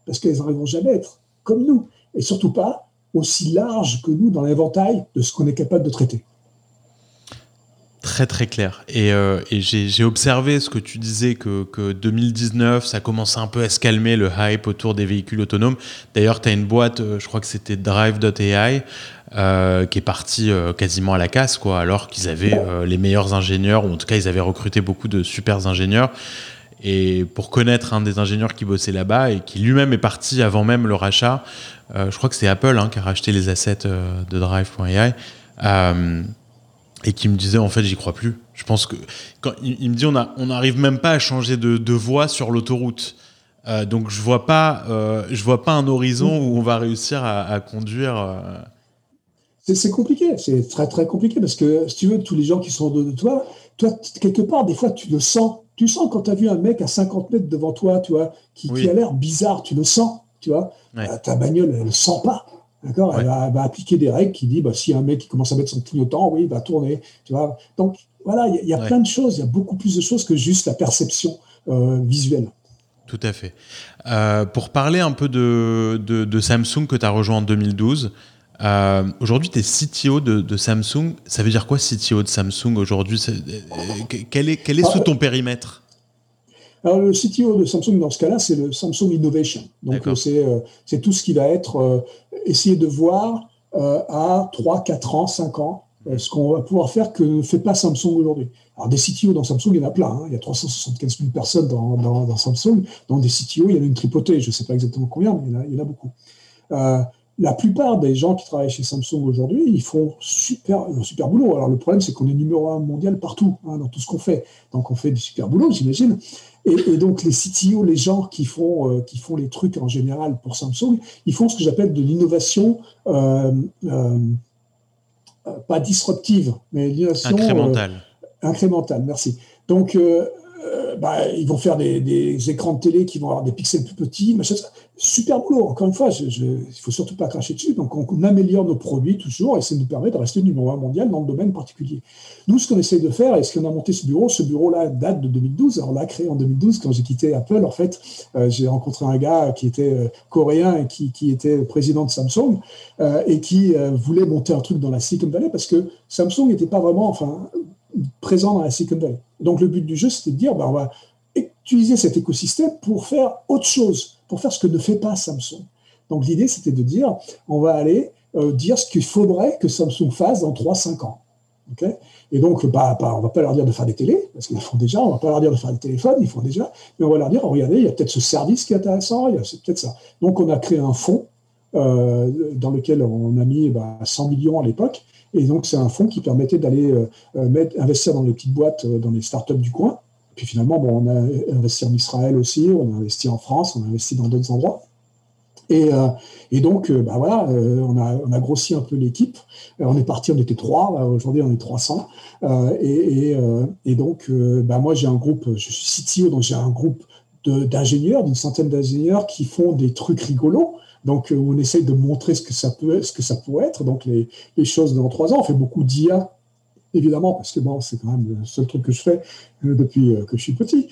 parce qu'elles n'arriveront jamais à être comme nous, et surtout pas aussi larges que nous dans l'éventail de ce qu'on est capable de traiter. Très très clair. Et, euh, j'ai observé ce que tu disais que, 2019, ça commençait un peu à se calmer le hype autour des véhicules autonomes. D'ailleurs, tu as une boîte, euh, je crois que c'était Drive.ai, euh, qui est partie quasiment à la casse, quoi, alors qu'ils avaient les meilleurs ingénieurs, ou en tout cas ils avaient recruté beaucoup de super ingénieurs. Et pour connaître un des ingénieurs qui bossait là-bas et qui lui-même est parti avant même le rachat, je crois que c'est Apple hein, qui a racheté les assets de Drive.ai et qui me disait en fait j'y crois plus. Je pense que quand il, me dit on a on n'arrive même pas à changer de, de voie sur l'autoroute. Euh, donc je vois pas euh, je vois pas un horizon où on va réussir à, conduire. Euh. C'est compliqué, c'est très très compliqué parce que si tu veux tous les gens qui sont de, toi, toi quelque part des fois tu le sens, tu sens quand tu as vu un mec à 50 mètres devant toi, tu vois, qui, qui a l'air bizarre, tu le sens, tu vois. ta bagnole elle le sent pas. D'accord Elle, va, appliquer des règles qui disent bah, si un mec qui commence à mettre son clignotant, oui, il va tourner. Tu vois Donc voilà, il y, a plein de choses, il y a beaucoup plus de choses que juste la perception euh, visuelle. Tout à fait. Euh, pour parler un peu de, de, Samsung que tu as rejoint en 2012, euh, aujourd'hui tu es CTO de, Samsung. Ça veut dire quoi CTO de Samsung aujourd'hui? Quel est, quel est sous ton périmètre? Alors, le CTO de Samsung, dans ce cas-là, c'est le Samsung Innovation. Donc, euh, c'est tout ce qui va être euh, essayer de voir euh, à 3, 4 ans, 5 ans, ce qu'on va pouvoir faire que ne fait pas Samsung aujourd'hui. Alors, des CTO dans Samsung, il y en a plein. Hein. Il y a 375 000 personnes dans, dans, Samsung. Dans des CTO, il y en a une tripotée. Je ne sais pas exactement combien, mais il y en a, il y en a beaucoup la plupart des gens qui travaillent chez Samsung aujourd'hui, ils font super, un super boulot. Alors le problème, c'est qu'on est numéro un mondial partout, hein, dans tout ce qu'on fait. Donc on fait du super boulot, j'imagine. Et, donc les CTO, les gens qui font, euh, qui font les trucs en général pour Samsung, ils font ce que j'appelle de l'innovation, euh, euh, pas disruptive, mais l'innovation incrémentale. incrémentale, merci. Donc euh, bah, ils vont faire des, écrans de télé qui vont avoir des pixels plus petits, super boulot. Encore une fois, il ne faut surtout pas cracher dessus. Donc, on, améliore nos produits toujours et ça nous permet de rester numéro un mondial dans le domaine particulier. Nous, ce qu'on essaye de faire et ce qu'on a monté ce bureau, ce bureau-là date de 2012. Alors, on l'a créé en 2012 quand j'ai quitté Apple. En fait, euh, j'ai rencontré un gars qui était euh, coréen et qui, était président de Samsung et qui voulait monter un truc dans la Silicon Valley parce que Samsung n'était pas vraiment, enfin, présent dans la Silicon Valley. Donc le but du jeu, c'était de dire, ben, on va utiliser cet écosystème pour faire autre chose, pour faire ce que ne fait pas Samsung. Donc l'idée, c'était de dire, on va aller euh, dire ce qu'il faudrait que Samsung fasse dans 3-5 ans. et donc, bah, bah, on ne va pas leur dire de faire des télés, parce qu'ils font déjà, on ne va pas leur dire de faire des téléphones, ils font déjà, mais on va leur dire, regardez, il y a peut-être ce service qui est intéressant, a peut-être ça. Donc on a créé un fonds euh, dans lequel on a mis 100 bah, millions à l'époque, et donc, c'est un fonds qui permettait d'aller euh, euh, investir dans les petites boîtes, euh, dans les startups du coin. Puis finalement, bon, on a investi en Israël aussi, on a investi en France, on a investi dans d'autres endroits. Et, donc, bah voilà, on, a, on, a, grossi un peu l'équipe. on est parti, on était trois. Aujourd'hui, on est 300. Et, et, et, donc, bah moi, j'ai un groupe, je suis CTO, donc j'ai un groupe d'ingénieurs, d'une centaine d'ingénieurs qui font des trucs rigolos. Donc, euh, on essaye de montrer ce que ça peut, ce que ça pourrait être. Donc, les, choses dans trois ans, on fait beaucoup d'IA, évidemment, parce que bon, c'est quand même le seul truc que je fais euh, depuis euh, que je suis petit.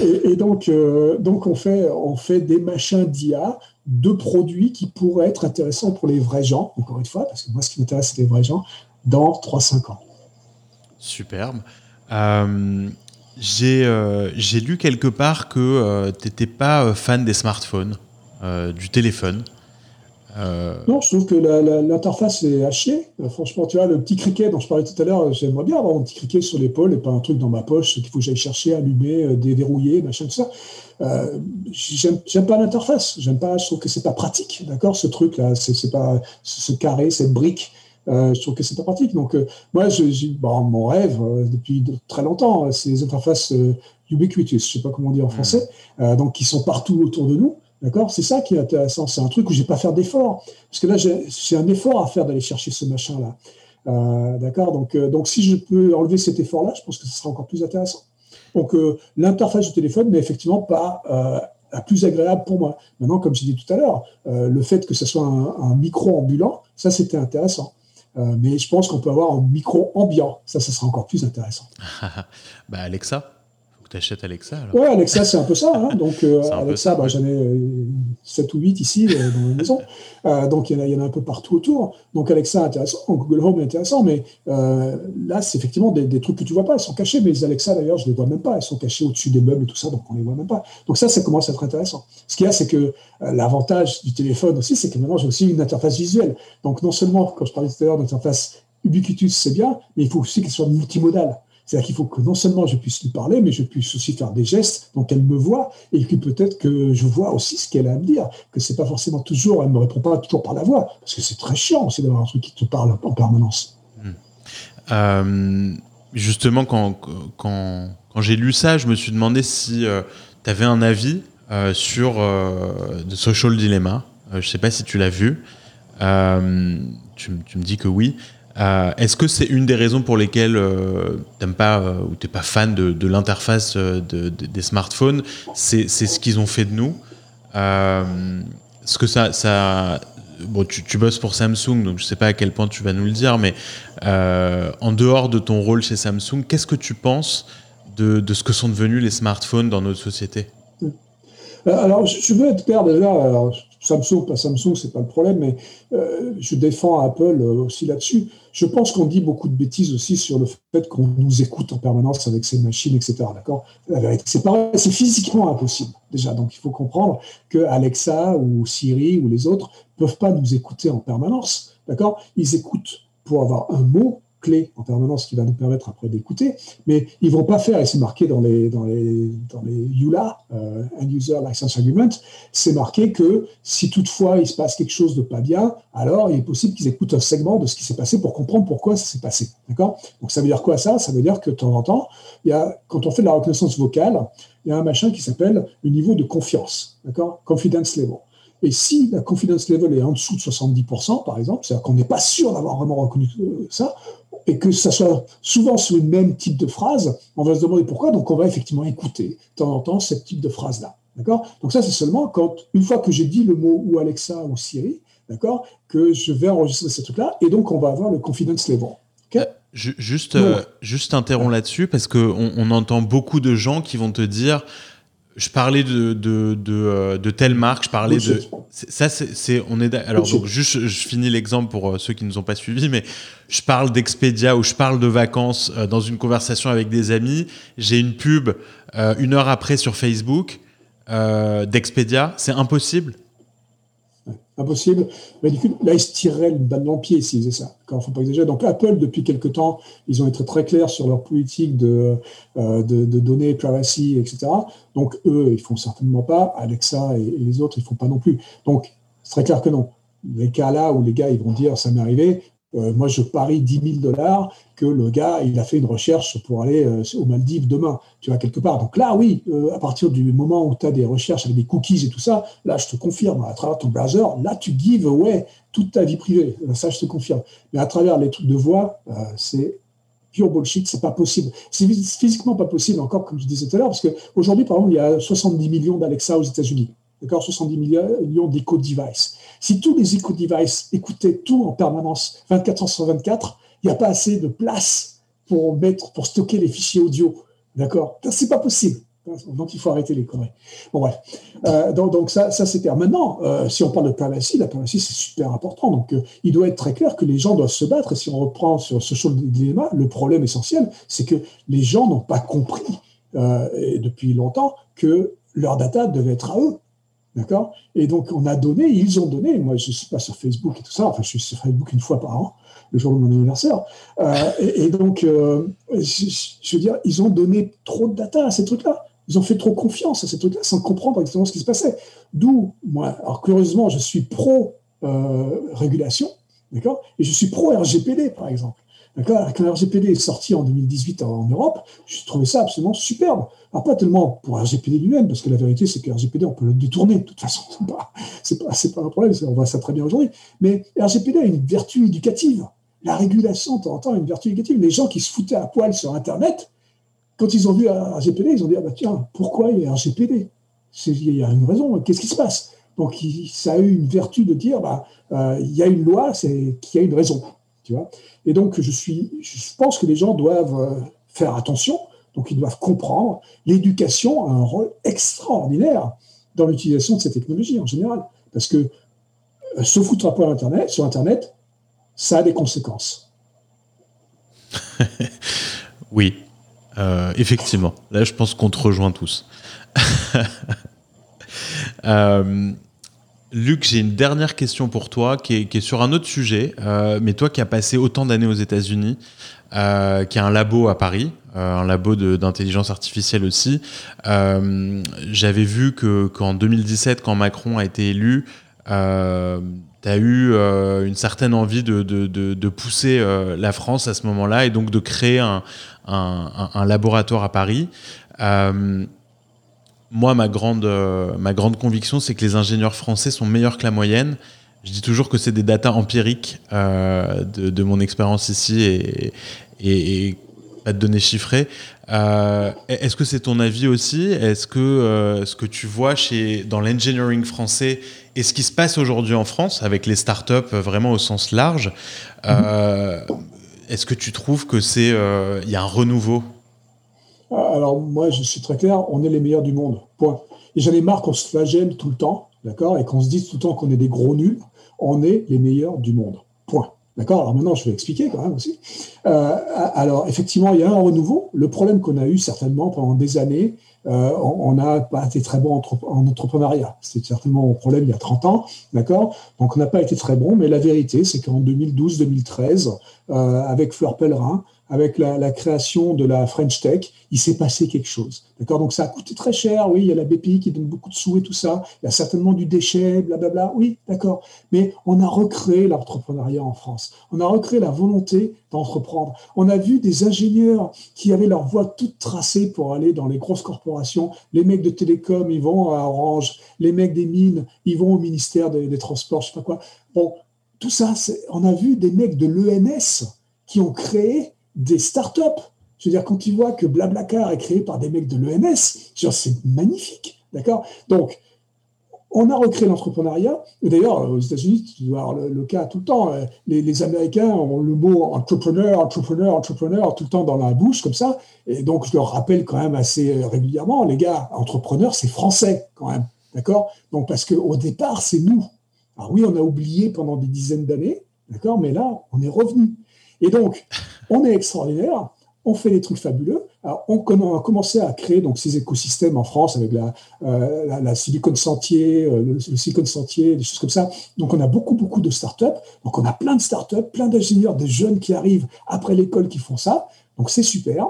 et, donc, donc on, fait, on fait des machins d'IA, de produits qui pourraient être intéressants pour les vrais gens, encore une fois, parce que moi, ce qui m'intéresse, c'est les vrais gens, dans 3-5 ans. Superbe. J'ai lu quelque part que tu n'étais pas fan des smartphones. Euh, du téléphone. Euh, non, je trouve que l'interface est à chier. Euh, franchement, tu vois, le petit criquet dont je parlais tout à l'heure, j'aimerais bien avoir un petit criquet sur l'épaule et pas un truc dans ma poche qu'il faut que j'aille chercher, allumer, déverrouiller, machin, tout ça. Euh, j'aime pas l'interface. J'aime pas, je trouve que c'est pas pratique, d'accord, ce truc-là. C'est pas ce carré, cette brique. je trouve que c'est pas pratique. Donc, moi, je, mon rêve depuis très longtemps, c'est les interfaces ubiquitous, je sais pas comment dire en français, donc qui sont partout autour de nous. D'accord? C'est ça qui est intéressant. C'est un truc où je vais pas faire d'effort. Parce que là, j'ai un effort à faire d'aller chercher ce machin-là. Euh, d'accord? Donc, euh, donc, si je peux enlever cet effort-là, je pense que ce sera encore plus intéressant. Donc, euh, l'interface du téléphone n'est effectivement pas la plus agréable pour moi. Maintenant, comme j'ai dit tout à l'heure, le fait que ce soit un, micro ambulant, ça, c'était intéressant. mais je pense qu'on peut avoir un micro ambiant. Ça, ça sera encore plus intéressant. bah, Alexa t'achètes Alexa alors. Ouais, Alexa, c'est un peu ça. Hein. Donc, euh, Alexa, bah, j'en ai 7 ou 8 ici euh, dans la maison. Euh, donc, il y, en a un peu partout autour. Donc, Alexa, intéressant. Google Home intéressant. Mais là, c'est effectivement des, trucs que tu vois pas. Elles sont cachées. Mais les Alexa, d'ailleurs, je les vois même pas. Elles sont cachées au-dessus des meubles et tout ça. Donc, on les voit même pas. Donc, ça, ça commence à être intéressant. Ce qu'il y a, c'est que l'avantage du téléphone aussi, c'est que maintenant, j'ai aussi une interface visuelle. Donc, non seulement, quand je parlais tout à l'heure d'interface ubiquitous, c'est bien, mais il faut aussi qu'elle soit multimodale. C'est-à-dire qu'il faut que non seulement je puisse lui parler, mais je puisse aussi faire des gestes, donc elle me voit, et que peut-être que je vois aussi ce qu'elle a à me dire, que c'est pas forcément toujours, elle me répond pas toujours par la voix, parce que c'est très chiant aussi d'avoir un truc qui te parle en permanence. Hmm. Euh, justement, quand, quand, quand j'ai lu ça, je me suis demandé si euh, tu avais un avis euh, sur The Social Dilemma. je sais pas si tu l'as vu. Tu, tu, me dis que oui. Euh, est-ce que c'est une des raisons pour lesquelles euh, t'aimes pas euh, ou t'es pas fan de, l'interface des smartphones C'est ce qu'ils ont fait de nous. ce que ça, ça bon, tu, bosses pour Samsung, donc je sais pas à quel point tu vas nous le dire, mais en dehors de ton rôle chez Samsung, qu'est-ce que tu penses de, ce que sont devenus les smartphones dans notre société? Alors, je veux être clair déjà. Samsung, pas Samsung, c'est pas le problème, mais euh, je défends Apple euh, aussi là-dessus. Je pense qu'on dit beaucoup de bêtises aussi sur le fait qu'on nous écoute en permanence avec ces machines, etc. D'accord? C'est c'est physiquement impossible déjà. Donc il faut comprendre que Alexa ou Siri ou les autres peuvent pas nous écouter en permanence. D'accord? Ils écoutent pour avoir un mot clé en permanence qui va nous permettre après d'écouter, mais ils vont pas faire, et c'est marqué dans les, dans les, dans les ULA, euh, End User License Agreement, c'est marqué que si toutefois il se passe quelque chose de pas bien, alors il est possible qu'ils écoutent un segment de ce qui s'est passé pour comprendre pourquoi ça s'est passé. D'accord? Donc ça veut dire quoi ça? Ça veut dire que de temps en temps, il y a, quand on fait de la reconnaissance vocale, il y a un machin qui s'appelle le niveau de confiance, d'accord? Confidence level. Et si la confidence level est en dessous de 70%, par exemple, c'est-à-dire qu'on n'est pas sûr d'avoir vraiment reconnu euh, ça, et que ça soit souvent sur le même type de phrase, on va se demander pourquoi, donc on va effectivement écouter de temps en temps ce type de phrase-là. D'accord? Donc ça, c'est seulement quand, une fois que j'ai dit le mot ou Alexa ou Siri, d'accord, que je vais enregistrer ce truc-là, et donc on va avoir le confidence level. Euh, juste, euh, juste interromps là-dessus, parce qu'on on entend beaucoup de gens qui vont te dire je parlais de, de, de, euh, de, telle marque, je parlais de. Ça, c'est. On est. Alors, donc, juste, je finis l'exemple pour ceux qui ne nous ont pas suivis, mais je parle d'Expedia ou je parle de vacances dans une conversation avec des amis. J'ai une pub une heure après sur Facebook euh, d'Expedia, c'est impossible Impossible. Coup, là, ils se tireraient le balle dans le pied s'ils faisaient ça. Quand faut pas exagérer. Donc, Apple, depuis quelques temps, ils ont été très clairs sur leur politique de, euh, de, données, privacy, etc. Donc, eux, ils font certainement pas. Alexa et, les autres, ils font pas non plus. Donc, c'est très clair que non. Les cas là où les gars, ils vont dire, ça m'est arrivé, euh, moi, je parie 10 000 dollars que le gars, il a fait une recherche pour aller euh, aux Maldives demain, tu vois, quelque part. Donc là, oui, euh, à partir du moment où tu as des recherches avec des cookies et tout ça, là, je te confirme, à travers ton browser, là, tu gives away toute ta vie privée. Ça, je te confirme. Mais à travers les trucs de voix, c'est pure bullshit, c'est pas possible. C'est physiquement pas possible, encore comme je disais tout à l'heure, parce qu'aujourd'hui, par exemple, il y a 70 millions d'Alexa aux États-Unis. D'accord? 70 millions d'éco-devices. Si tous les éco-devices écoutaient tout en permanence, 24 heures sur 24, il n'y a pas assez de place pour mettre, pour stocker les fichiers audio. D'accord? C'est pas possible. Donc, il faut arrêter les conneries. Bon, bref. Euh, donc, ça, c'est clair. Maintenant, euh, si on parle de privacy, la privacy, c'est super important. Donc, euh, il doit être très clair que les gens doivent se battre. Et si on reprend sur ce social dilemma, le problème essentiel, c'est que les gens n'ont pas compris depuis longtemps que leur data devait être à eux. D'accord? Et donc, on a donné, ils ont donné. Moi, je ne suis pas sur Facebook et tout ça. Enfin, je suis sur Facebook une fois par an, le jour de mon anniversaire. Euh, et, donc, euh, je, veux dire, ils ont donné trop de data à ces trucs-là. Ils ont fait trop confiance à ces trucs-là sans comprendre exactement ce qui se passait. D'où, moi, alors curieusement, je suis pro-régulation, euh, d'accord? Et je suis pro-RGPD, par exemple. Quand RGPD est sorti en 2018 en Europe, je trouvais ça absolument superbe. Alors, pas tellement pour RGPD lui-même, parce que la vérité, c'est que RGPD, on peut le détourner. De toute façon, c'est pas, pas un problème, on voit ça très bien aujourd'hui. Mais RGPD a une vertu éducative. La régulation, de temps en temps, a une vertu éducative. Les gens qui se foutaient à poil sur Internet, quand ils ont vu RGPD, ils ont dit ah bah, tiens, pourquoi il y a RGPD Il y a une raison, qu'est-ce qui se passe? Donc, ça a eu une vertu de dire bah, euh, il y a une loi, c'est qu'il y a une raison. Et donc, je, suis, je pense que les gens doivent euh, faire attention, donc ils doivent comprendre. L'éducation a un rôle extraordinaire dans l'utilisation de ces technologies en général, parce que euh, se foutre à Internet, sur Internet, ça a des conséquences. oui, euh, effectivement. Là, je pense qu'on te rejoint tous. Luc, j'ai une dernière question pour toi qui est, sur un autre sujet, euh, mais toi qui as passé autant d'années aux États-Unis, euh, qui a un labo à Paris, euh, un labo d'intelligence artificielle aussi, j'avais vu qu'en 2017, quand Macron a été élu, tu as eu une certaine envie de, pousser la France à ce moment-là et donc de créer un, un laboratoire à Paris moi, ma grande, euh, ma grande conviction, c'est que les ingénieurs français sont meilleurs que la moyenne. Je dis toujours que c'est des datas empiriques euh, de, mon expérience ici et, et, pas de données chiffrées. Euh, est-ce que c'est ton avis aussi? Est-ce que ce que tu vois chez, dans l'engineering français et ce qui se passe aujourd'hui en France avec les startups vraiment au sens large, est-ce que tu trouves que c'est il y a un renouveau alors moi, je suis très clair, on est les meilleurs du monde. Point. Et j'en ai marre qu'on se flagelle tout le temps, d'accord, et qu'on se dise tout le temps qu'on est des gros nuls. On est les meilleurs du monde. Point. D'accord? Alors maintenant, je vais expliquer quand même aussi. Euh, alors, effectivement, il y a un renouveau. Le problème qu'on a eu certainement pendant des années, euh, on n'a pas été très bon en entrepreneuriat. C'était certainement un problème il y a 30 ans, d'accord? Donc, on n'a pas été très bon, mais la vérité, c'est qu'en 2012-2013, euh, avec Fleur Pellerin, avec la, création de la French Tech, il s'est passé quelque chose. D'accord? Donc ça a coûté très cher, oui, il y a la BPI qui donne beaucoup de sous et tout ça, il y a certainement du déchet, blablabla, oui, d'accord. Mais on a recréé l'entrepreneuriat en France. On a recréé la volonté d'entreprendre. On a vu des ingénieurs qui avaient leur voie toute tracée pour aller dans les grosses corporations. Les mecs de télécom, ils vont à Orange. Les mecs des mines, ils vont au ministère des, des Transports, je sais pas quoi. Bon, tout ça, on a vu des mecs de l'ENS qui ont créé des startups. Je veux dire, quand ils voient que Blablacar est créé par des mecs de l'EMS, c'est magnifique. D'accord? Donc, on a recréé l'entrepreneuriat. D'ailleurs, aux États-Unis, tu dois avoir le, cas tout le temps. Euh, les, Américains ont le mot entrepreneur, entrepreneur, entrepreneur tout le temps dans la bouche, comme ça. Et donc, je leur rappelle quand même assez régulièrement, les gars, entrepreneur, c'est français quand même. D'accord? Donc, parce qu'au départ, c'est nous. Alors oui, on a oublié pendant des dizaines d'années, d'accord? Mais là, on est revenu. Et donc, on est extraordinaire on fait des trucs fabuleux. On, a commencé à créer donc ces écosystèmes en France avec la, euh, Silicon Sentier, euh, le, Silicon Sentier, des choses comme ça. Donc, on a beaucoup, beaucoup de startups. Donc, on a plein de startups, plein d'ingénieurs, des jeunes qui arrivent après l'école qui font ça. Donc, c'est super.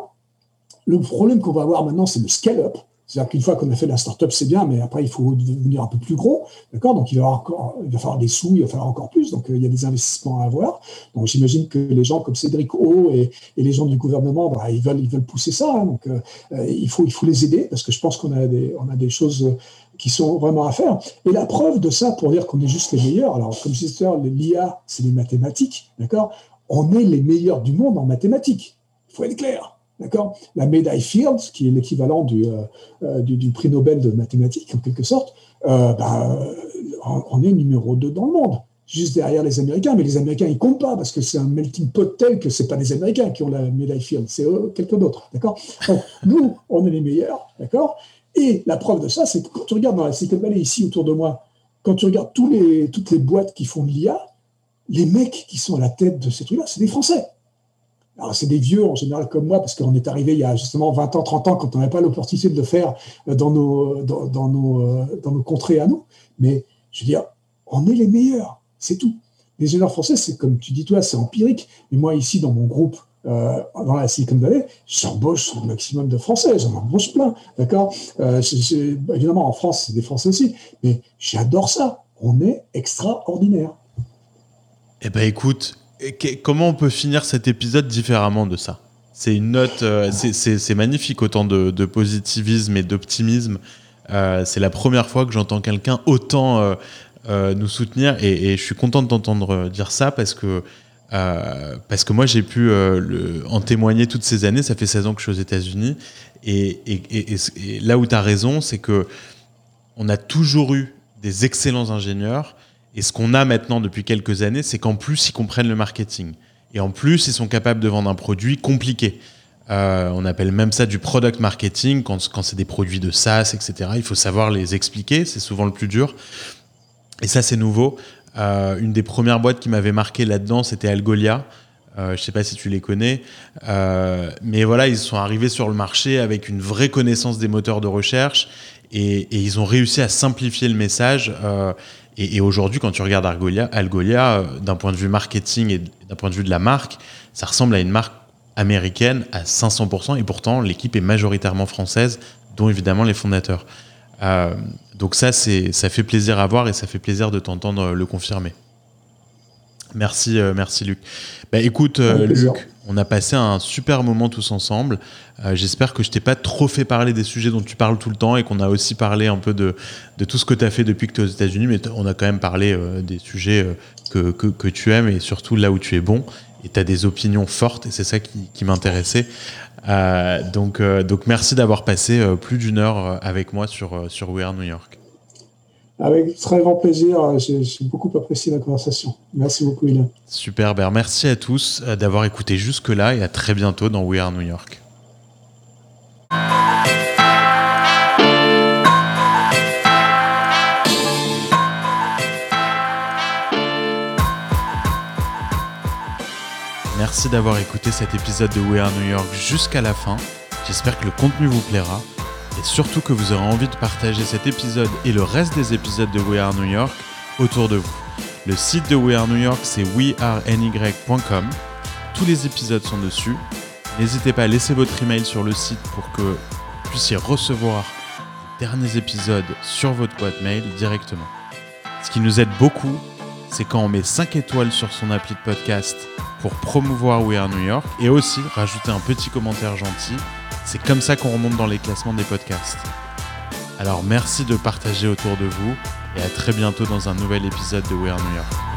Le problème qu'on va avoir maintenant, c'est le scale-up. C'est-à-dire qu'une fois qu'on a fait la startup, c'est bien, mais après, il faut devenir un peu plus gros. D'accord? Donc, il va, encore, il va falloir des sous, il va falloir encore plus. Donc, euh, il y a des investissements à avoir. Donc, j'imagine que les gens comme Cédric O et, les gens du gouvernement, bah, ils, veulent, ils veulent pousser ça. Hein. donc, euh, euh, il, faut, il faut les aider parce que je pense qu'on a des, on a des choses qui sont vraiment à faire. Et la preuve de ça, pour dire qu'on est juste les meilleurs, alors, comme je disais, l'IA, c'est les mathématiques. D'accord? On est les meilleurs du monde en mathématiques. Il faut être clair. D'accord? La médaille Fields, qui est l'équivalent euh, euh, du, prix Nobel de mathématiques, en quelque sorte, euh, bah, on est numéro 2 dans le monde, juste derrière les Américains. Mais les Américains, ils comptent pas, parce que c'est un melting pot tel que ce pas les Américains qui ont la médaille Fields, c'est quelqu'un d'autre. D'accord? Nous, on est les meilleurs. D'accord? Et la preuve de ça, c'est que quand tu regardes dans la Silicon Valley, ici, autour de moi, quand tu regardes toutes les boîtes qui font de l'IA, les mecs qui sont à la tête de ces trucs-là, c'est des Français. Alors, c'est des vieux en général comme moi, parce qu'on est arrivé il y a justement 20 ans, 30 ans, quand on n'avait pas l'opportunité de le faire euh, dans nos, dans, nos, euh, dans nos contrées à nous. Mais je veux dire, on est les meilleurs, c'est tout. Les ingénieurs français, c'est comme tu dis toi, c'est empirique. Mais moi, ici, dans mon groupe, euh, dans la Silicon Valley, j'embauche le maximum de Français, j'en embauche plein, d'accord? Évidemment, en France, c'est des Français aussi, mais j'adore ça. On est extraordinaire. Eh ben, écoute, comment on peut finir cet épisode différemment de ça? C'est une note, euh, c'est magnifique, autant de, positivisme et d'optimisme. Euh, c'est la première fois que j'entends quelqu'un autant euh, nous soutenir et, je suis content de t'entendre dire ça parce que, parce que moi j'ai pu en témoigner toutes ces années. Ça fait 16 ans que je suis aux États-Unis et, là où tu as raison, c'est que on a toujours eu des excellents ingénieurs et ce qu'on a maintenant depuis quelques années, c'est qu'en plus, ils comprennent le marketing. Et en plus, ils sont capables de vendre un produit compliqué. Euh, on appelle même ça du product marketing quand, c'est des produits de SaaS, etc. Il faut savoir les expliquer, c'est souvent le plus dur. Et ça, c'est nouveau. Euh, une des premières boîtes qui m'avait marqué là-dedans, c'était Algolia. Euh, je ne sais pas si tu les connais, mais voilà, ils sont arrivés sur le marché avec une vraie connaissance des moteurs de recherche et ils ont réussi à simplifier le message et, aujourd'hui, quand tu regardes Algolia, Algolia euh, d'un point de vue marketing et d'un point de vue de la marque, ça ressemble à une marque américaine à 500%, et pourtant l'équipe est majoritairement française, dont évidemment les fondateurs. Euh, donc ça, ça fait plaisir à voir et ça fait plaisir de t'entendre le confirmer. Merci, euh, merci Luc. Bah, écoute, Luc, on a passé un super moment tous ensemble. Euh, j'espère que je t'ai pas trop fait parler des sujets dont tu parles tout le temps et qu'on a aussi parlé un peu de, de tout ce que tu as fait depuis que tu es aux États-Unis, mais on a quand même parlé euh, des sujets euh, que, que, que, tu aimes et surtout là où tu es bon. Et tu as des opinions fortes et c'est ça qui, qui m'intéressait. donc, donc merci d'avoir passé plus d'une heure avec moi sur, sur We Are New York. Avec très grand plaisir. J'ai beaucoup apprécié la conversation. Merci beaucoup, Ilan. Super. Ben, merci à tous euh, d'avoir écouté jusque-là et à très bientôt dans We Are New York. Merci d'avoir écouté cet épisode de We Are New York jusqu'à la fin. J'espère que le contenu vous plaira surtout que vous aurez envie de partager cet épisode et le reste des épisodes de We Are New York autour de vous. Le site de We Are New York, c'est weareny.com. Tous les épisodes sont dessus. N'hésitez pas à laisser votre email sur le site pour que vous puissiez recevoir les derniers épisodes sur votre boîte mail directement. Ce qui nous aide beaucoup, c'est quand on met 5 étoiles sur son appli de podcast pour promouvoir We Are New York et aussi rajouter un petit commentaire gentil c'est comme ça qu'on remonte dans les classements des podcasts. Alors merci de partager autour de vous et à très bientôt dans un nouvel épisode de We Are New York.